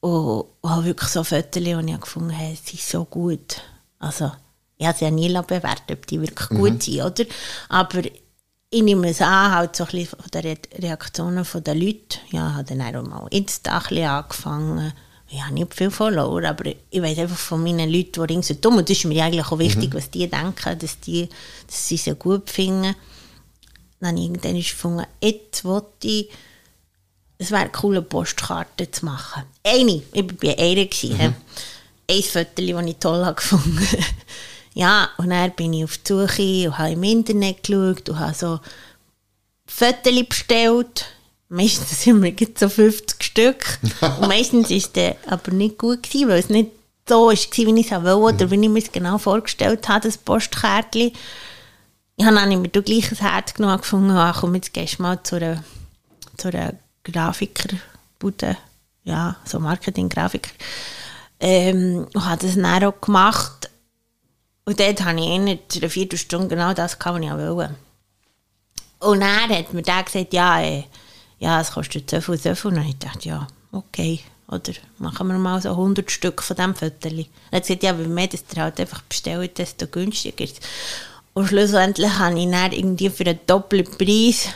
Und, und habe wirklich so Fotos, die ich gefunden habe, sind so gut. Also, ich habe sie ja nie bewertet, ob die wirklich mhm. gut sind, oder? Aber ich nehme es an, halt so ein bisschen von den Reaktionen der Leute. Ja, ich habe dann auch mal Insta ein bisschen angefangen ich habe nicht viel Follower, aber ich weiß einfach von meinen Leuten, die ringsherum, und das ist mir eigentlich auch wichtig, mhm. was die denken, dass, die, dass sie es gut finden. Dann irgendwann ist gefunden, jetzt wollte ich, es wäre cool, eine Postkarte zu machen. Eine, ich war bei einer. Mhm. Ein Foto, das ich toll gefunden Ja, und dann bin ich auf die Suche und habe im Internet geschaut und habe so Fotos bestellt Meistens sind wir so 50 Stück. Und meistens war es aber nicht gut, gewesen, weil es nicht so war, wie ich es wollte oder mhm. wie ich mir es genau vorgestellt habe, das Postkärtchen. Ich habe dann immer du gleiches Herz genommen gefunden, ach komm, jetzt gehst du mal zu einer, zu einer Grafikerbude, ja, so Marketing-Grafiker. Ähm, und habe das dann auch gemacht. Und dort habe ich in einer Viertelstunde genau das was ich wollte. Und dann hat mir der gesagt, ja, ey, ja, es kostet so viel, so viel. Und ich dachte, ja, okay. Oder machen wir mal so 100 Stück von diesem Viertel. Er hat gesagt, ja, je mehr das ihr halt einfach bestellt, desto günstiger ist Und schlussendlich habe ich dann irgendwie für einen doppelten Preis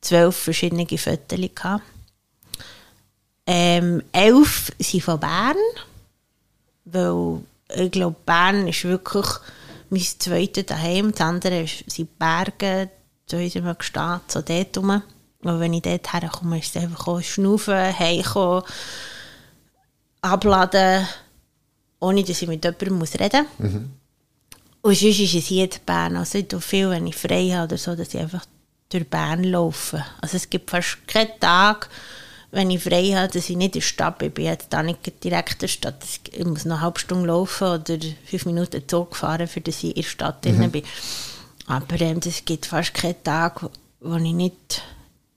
zwölf verschiedene Viertel gehabt. Ähm, elf sind von Bern, weil ich glaube, Bern ist wirklich mein zweites daheim. Das andere sind Berge, da sind wir gestanden, so dort rum. Und wenn ich dort herkomme, ist es einfach schnaufen, heimkommen, abladen, ohne dass ich mit jemandem muss reden muss. Mhm. Und sonst ist es hier in Bern. Also ich tue viel, wenn ich frei habe oder so, dass ich einfach durch Bern laufe. Also es gibt fast keinen Tag, wenn ich frei habe, dass ich nicht in der Stadt bin. Ich bin jetzt da nicht direkt in der Stadt. Ich muss noch eine halbe Stunde laufen oder fünf Minuten Zug fahren, für dass ich in der Stadt mhm. bin. Aber ähm, es gibt fast keinen Tag, wo ich nicht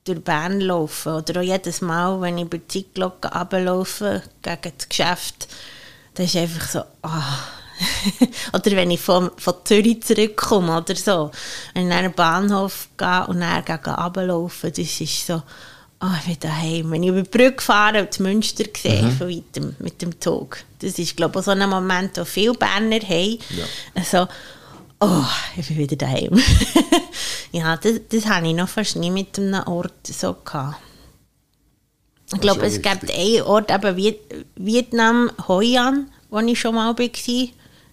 durch Bern laufen. Oder auch jedes Mal, wenn ich über die Zeitglocke runterlaufe, gegen das Geschäft, das ist einfach so, oh. oder wenn ich von, von Zürich zurückkomme oder so. Wenn ich in einen Bahnhof gehe und dann gegen runterlaufe, das ist so, oh, ich bin daheim. Wenn ich über die Brücke fahre und das Münster sehe, mhm. von weitem mit dem Zug. Das ist, glaube ich, so ein Moment, wo viele Berner haben. Ja. Also, oh, ich bin wieder daheim. ja, das, das habe ich noch fast nie mit einem Ort so gehabt. Ich glaube, es gibt einen Ort, eben Vietnam, Hoi An, wo ich schon mal war.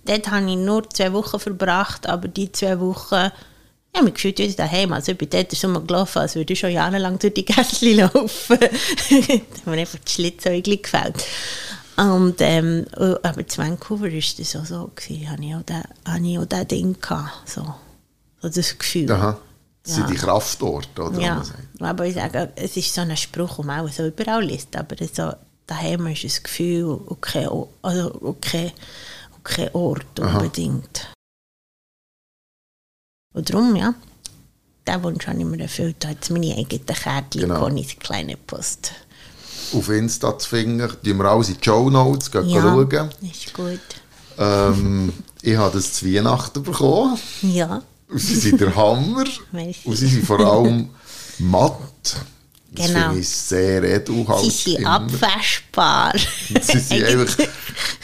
Dort habe ich nur zwei Wochen verbracht, aber die zwei Wochen ja, mich gefühlt wieder daheim. Also ich bin dort so mal gelaufen, als würde ich schon jahrelang durch die Gässchen laufen. da hat mir einfach die Schlitzeugli gefällt. Und, ähm, oh, aber in Vancouver war das auch so. Gewesen. Habe ich auch das, ich auch das Ding gehabt. So, so das Gefühl. Aha. Das ja. sind die Kraftorte, oder? Ja, aber ich sage, es ist so ein Spruch, den man auch so überall liest. Aber so, daheim ist ein Gefühl und kein, also, und kein, und kein Ort unbedingt. Aha. Und darum, ja, der Wunsch habe ich mir erfüllt. Jetzt meine eigenen Kärtchen, genau. kleine Post auf Insta zu finden. Die wir alles in die Show Notes ja, schauen. ist gut. Ähm, ich habe das zu Weihnachten bekommen. Ja. Und sie sind der Hammer. und sie sind vor allem matt. Das genau. finde ich sehr edelhaltig. Sie sind abwaschbar. sie sind einfach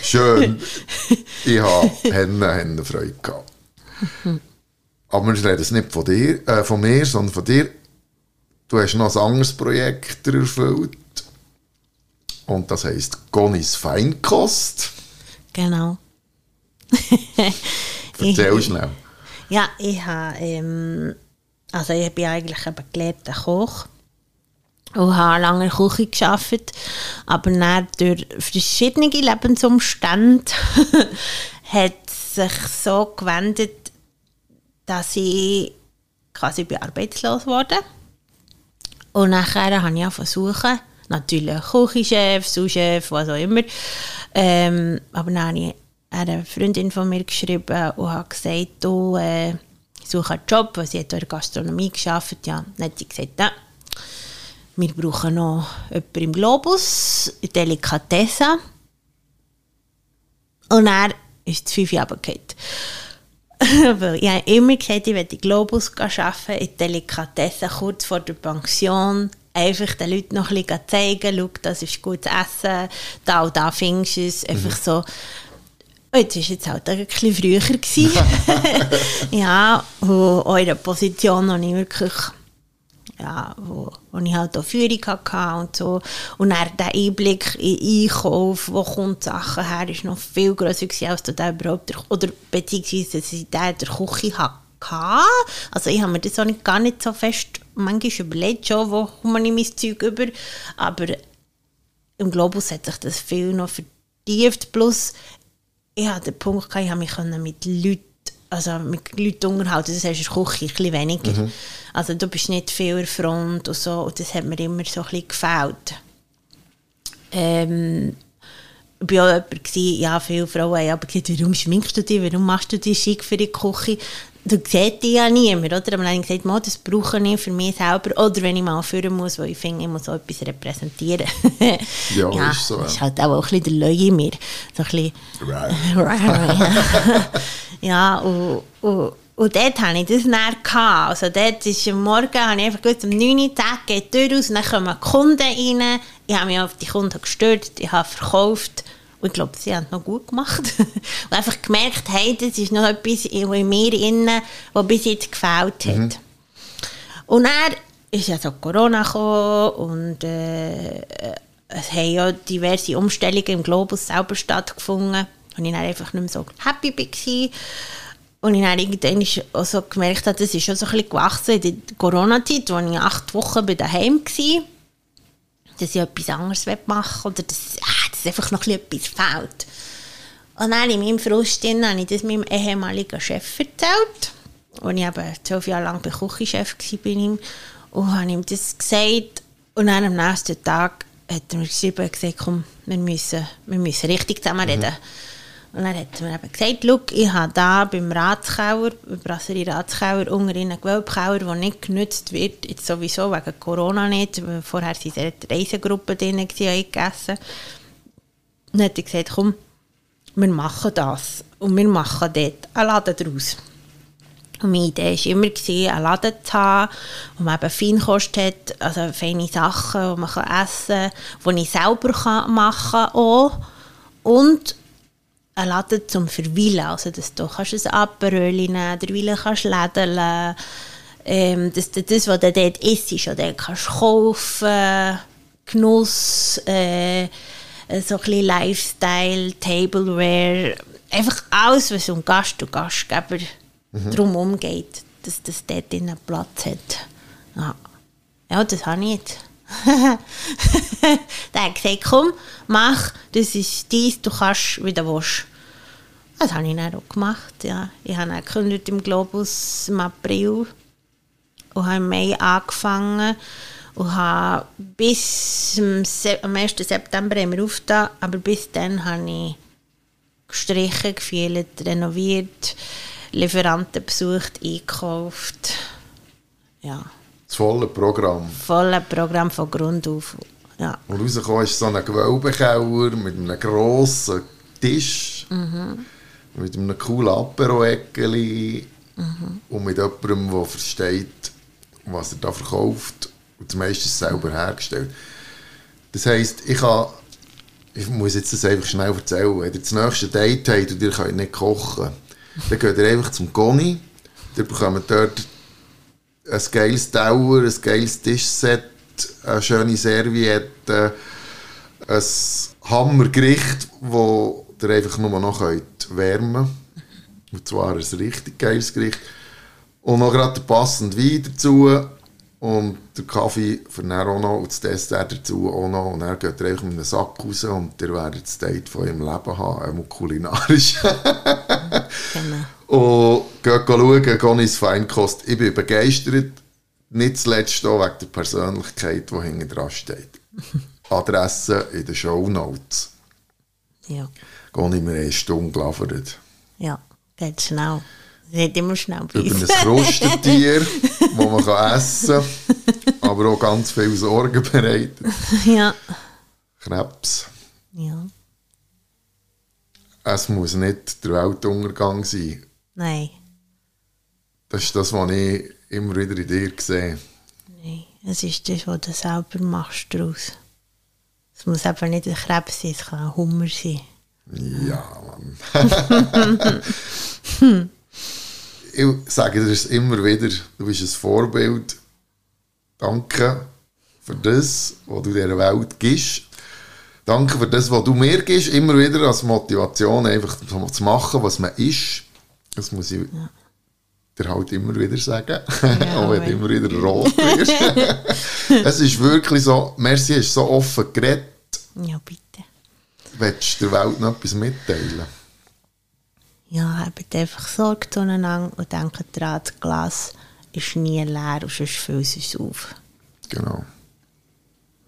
schön. Ich habe Hände, Hände Freude gehabt. Aber wir reden es nicht von, dir, äh, von mir, sondern von dir. Du hast noch ein anderes Projekt erfüllt. Und das heißt Gonis Feinkost. Genau. Erzähl schnell. Ja, ich habe, ähm, also ich bin eigentlich ein gelehrter Koch und habe lange in der Küche gearbeitet, aber dann durch verschiedene Lebensumstände hat sich so gewendet, dass ich quasi arbeitslos wurde Und nachher habe ich versucht, natürlich Küchenchef, Sous-Chef, was auch immer. Ähm, aber dann habe ich eine Freundin von mir geschrieben und habe gesagt, du, äh, ich suche einen Job, weil sie hat in der Gastronomie gearbeitet. Ja, dann hat sie gesagt, ja, wir brauchen noch jemanden im Globus, in Delikatesse. Und er ist zu fünf Jahre Weil ich habe immer gesagt, ich werde Globus arbeiten, in Delikatesse, kurz vor der Pension. Einfach den Leuten noch ein bisschen zeigen, schau, das ist gutes Essen, da und da findest du es. Einfach mhm. so. Oh, jetzt war jetzt halt ein bisschen früher. ja, auch in der Position, wo ich wirklich ja, wo, wo ich halt auch Führung hatte und so. Und dann der Einblick in Einkauf, wo kommt Sachen her, ist noch viel grösser gewesen, als der überhaupt, oder beziehungsweise, dass ich den der Küche hatte. Also ich habe mir das auch nicht, gar nicht so fest manchmal überlegt, schon, wo komme ich mein Zeug über, aber im Globus hat sich das viel noch vertieft, plus ich hatte den Punkt, ich habe mich mit Leuten also mit Leuten unterhalten, das der Küche ein bisschen weniger. Mhm. Also du bist nicht viel in Front und so, und das hat mir immer so ein bisschen gefällt. Ähm, ich war auch jemand, ja, viele Frauen haben aber gesagt, warum schminkst du dich, warum machst du dich schick für die Küche? Du siehst dich ja niemand, oder? Aber dann habe ich gesagt, das brauche ich für mich selber, oder wenn ich mal führen muss, weil ich finde, ich muss auch etwas repräsentieren. ja, ja, ist so. Das ist halt auch ein bisschen der Löwe in mir. So ein bisschen... ja, und, und, und dort hatte ich das dann. Gehabt. Also dort ist am Morgen, habe ich einfach gut um 9 Uhr Tag geht die Tür raus, dann kommen Kunden rein. Ich habe mich auf die Kunden gestört, ich habe verkauft. Und ich glaube, sie haben es noch gut gemacht. und einfach gemerkt, hey, das ist noch etwas in mir innen, was bis jetzt gefällt hat. Mhm. Und dann ist ja so Corona gekommen und äh, es haben ja diverse Umstellungen im Globus selber stattgefunden. Und ich dann einfach nicht mehr so happy war. Und ich dann irgendwann auch so gemerkt habe, das ist schon so ein bisschen gewachsen in der Corona-Zeit, wo ich acht Wochen bei daheim war, dass ich etwas anderes machen oder dass, ah, dass einfach noch etwas fehlt. Und dann in meinem Frust habe ich das meinem ehemaligen Chef erzählt. Und ich eben zwölf Jahre lang Küchenchef war Und habe ihm das gesagt. Und dann am nächsten Tag hat er mir geschrieben gesagt, komm, wir müssen, wir müssen richtig zusammenreden. Mhm. Und dann hat mir eben gesagt, ich habe da beim Ratskauer, beim Brasserie Ratskauer, unter einen Gewölbekauer, der nicht genutzt wird, jetzt sowieso wegen Corona nicht, vorher waren sie in der Reisegruppe drin, gegessen. Und dann hat er gesagt, komm, wir machen das. Und wir machen dort einen Laden daraus. Und meine Idee war immer, einen Laden zu haben, wo man eben Feinkost hat, also feine Sachen, die man essen kann, die ich selber machen kann auch. Und einen Laden zum Verweilen. Also, dass du kannst ein Aperöli nehmen derweil kannst lädeln. Ähm, dass du das, was du dort isst, oder kannst kaufen. Genuss, äh, so ein bisschen Lifestyle, Tableware. Einfach alles, was um Gast und Gastgeber mhm. drumherum geht, dass das dort einen Platz hat. Ja, ja das habe ich jetzt. der hat gesagt, komm, mach, das ist dies, du kannst, wie du willst. Das habe ich dann auch gemacht, ja. Ich habe gekündigt im Globus im April und habe im Mai angefangen und habe bis am 1. September haben wir aufgetan, aber bis dann habe ich gestrichen, gefehlt, renoviert, Lieferanten besucht, eingekauft, ja. Das volle Programm. Volle Programm von Grund auf. Ja. Und rausgekommen ist so ein Gewölbekeller mit einem grossen Tisch, mhm. mit einem coolen Apero-Eckeli mhm. und mit jemandem, der versteht, was er da verkauft und das meiste ist selber hergestellt. Das heisst, ich habe ich muss jetzt das einfach schnell erzählen. Wenn ihr das nächste Date habt und ihr könnt nicht kochen, dann geht ihr einfach zum Goni, ihr bekommt dort ein geiles Dauer, ein geiles Tischset, eine schöne Serviette, ein Hammergericht, das ihr einfach nur noch könnt wärmen könnt. Und zwar ein richtig geiles Gericht. Und noch gerade der passende Wein dazu und der Kaffee für dann auch noch und das Dessert dazu auch noch. Und dann geht ihr einfach mit einem Sack raus und ihr werdet das Date von eurem Leben haben, auch kulinarisch. genau. Und geht schauen, Gonis Feinkost. Ich bin begeistert. nicht zuletzt auch wegen der Persönlichkeit, die hinten dran steht. Adresse in den Show Notes. Ja. Gehe ich mir eine Stunde gelabert. Ja, geht schnell. Geht immer schnell bei Über ein. Krustentier, das man kann essen kann, aber auch ganz viel Sorgen bereitet. ja. Krebs. Ja. Es muss nicht der Weltuntergang sein. Nein. Das ist das, was ich immer wieder in dir sehe. Nein. Es ist das, was du selber machst daraus. Es muss eben nicht ein Krebs sein, es kann ein Hummer sein. Ja, Mann. ich sage dir es immer wieder, du bist ein Vorbild. Danke für das, was du dieser Welt gibst. Danke für das, was du mir gibst, immer wieder als Motivation, einfach zu machen, was man ist. Das muss ich dir halt immer wieder sagen, auch wenn du immer wieder rot wirst. es ist wirklich so, Merci hast so offen geredet, Ja, bitte. willst du der Welt noch etwas mitteilen? Ja, habt einfach Sorge zueinander und denkt daran, das Glas ist nie leer und sonst füllt es auf. Genau.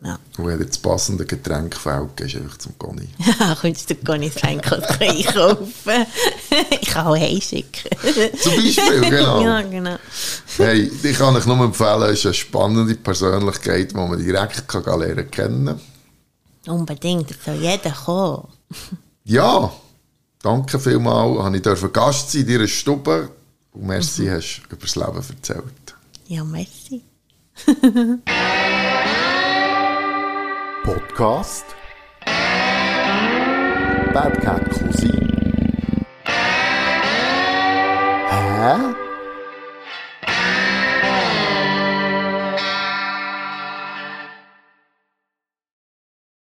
Ja. Und wenn das passende Getränk fehlt, gehst du einfach zum Conny. Könntest du gar nicht einkaufen? einkaufen. ich kann auch heimschicken. Zum Beispiel, genau. ja, genau. Hey, ich kann euch nur empfehlen, es ist eine spannende Persönlichkeit, die man direkt kann lernen kann. Unbedingt, es soll jeder kommen. Ja, danke vielmals, habe ich dürfen Gast sein in deiner Stube und merci, hast du über das Leben erzählt. Ja, merci. Podcast Bad Cat Cousin Hä?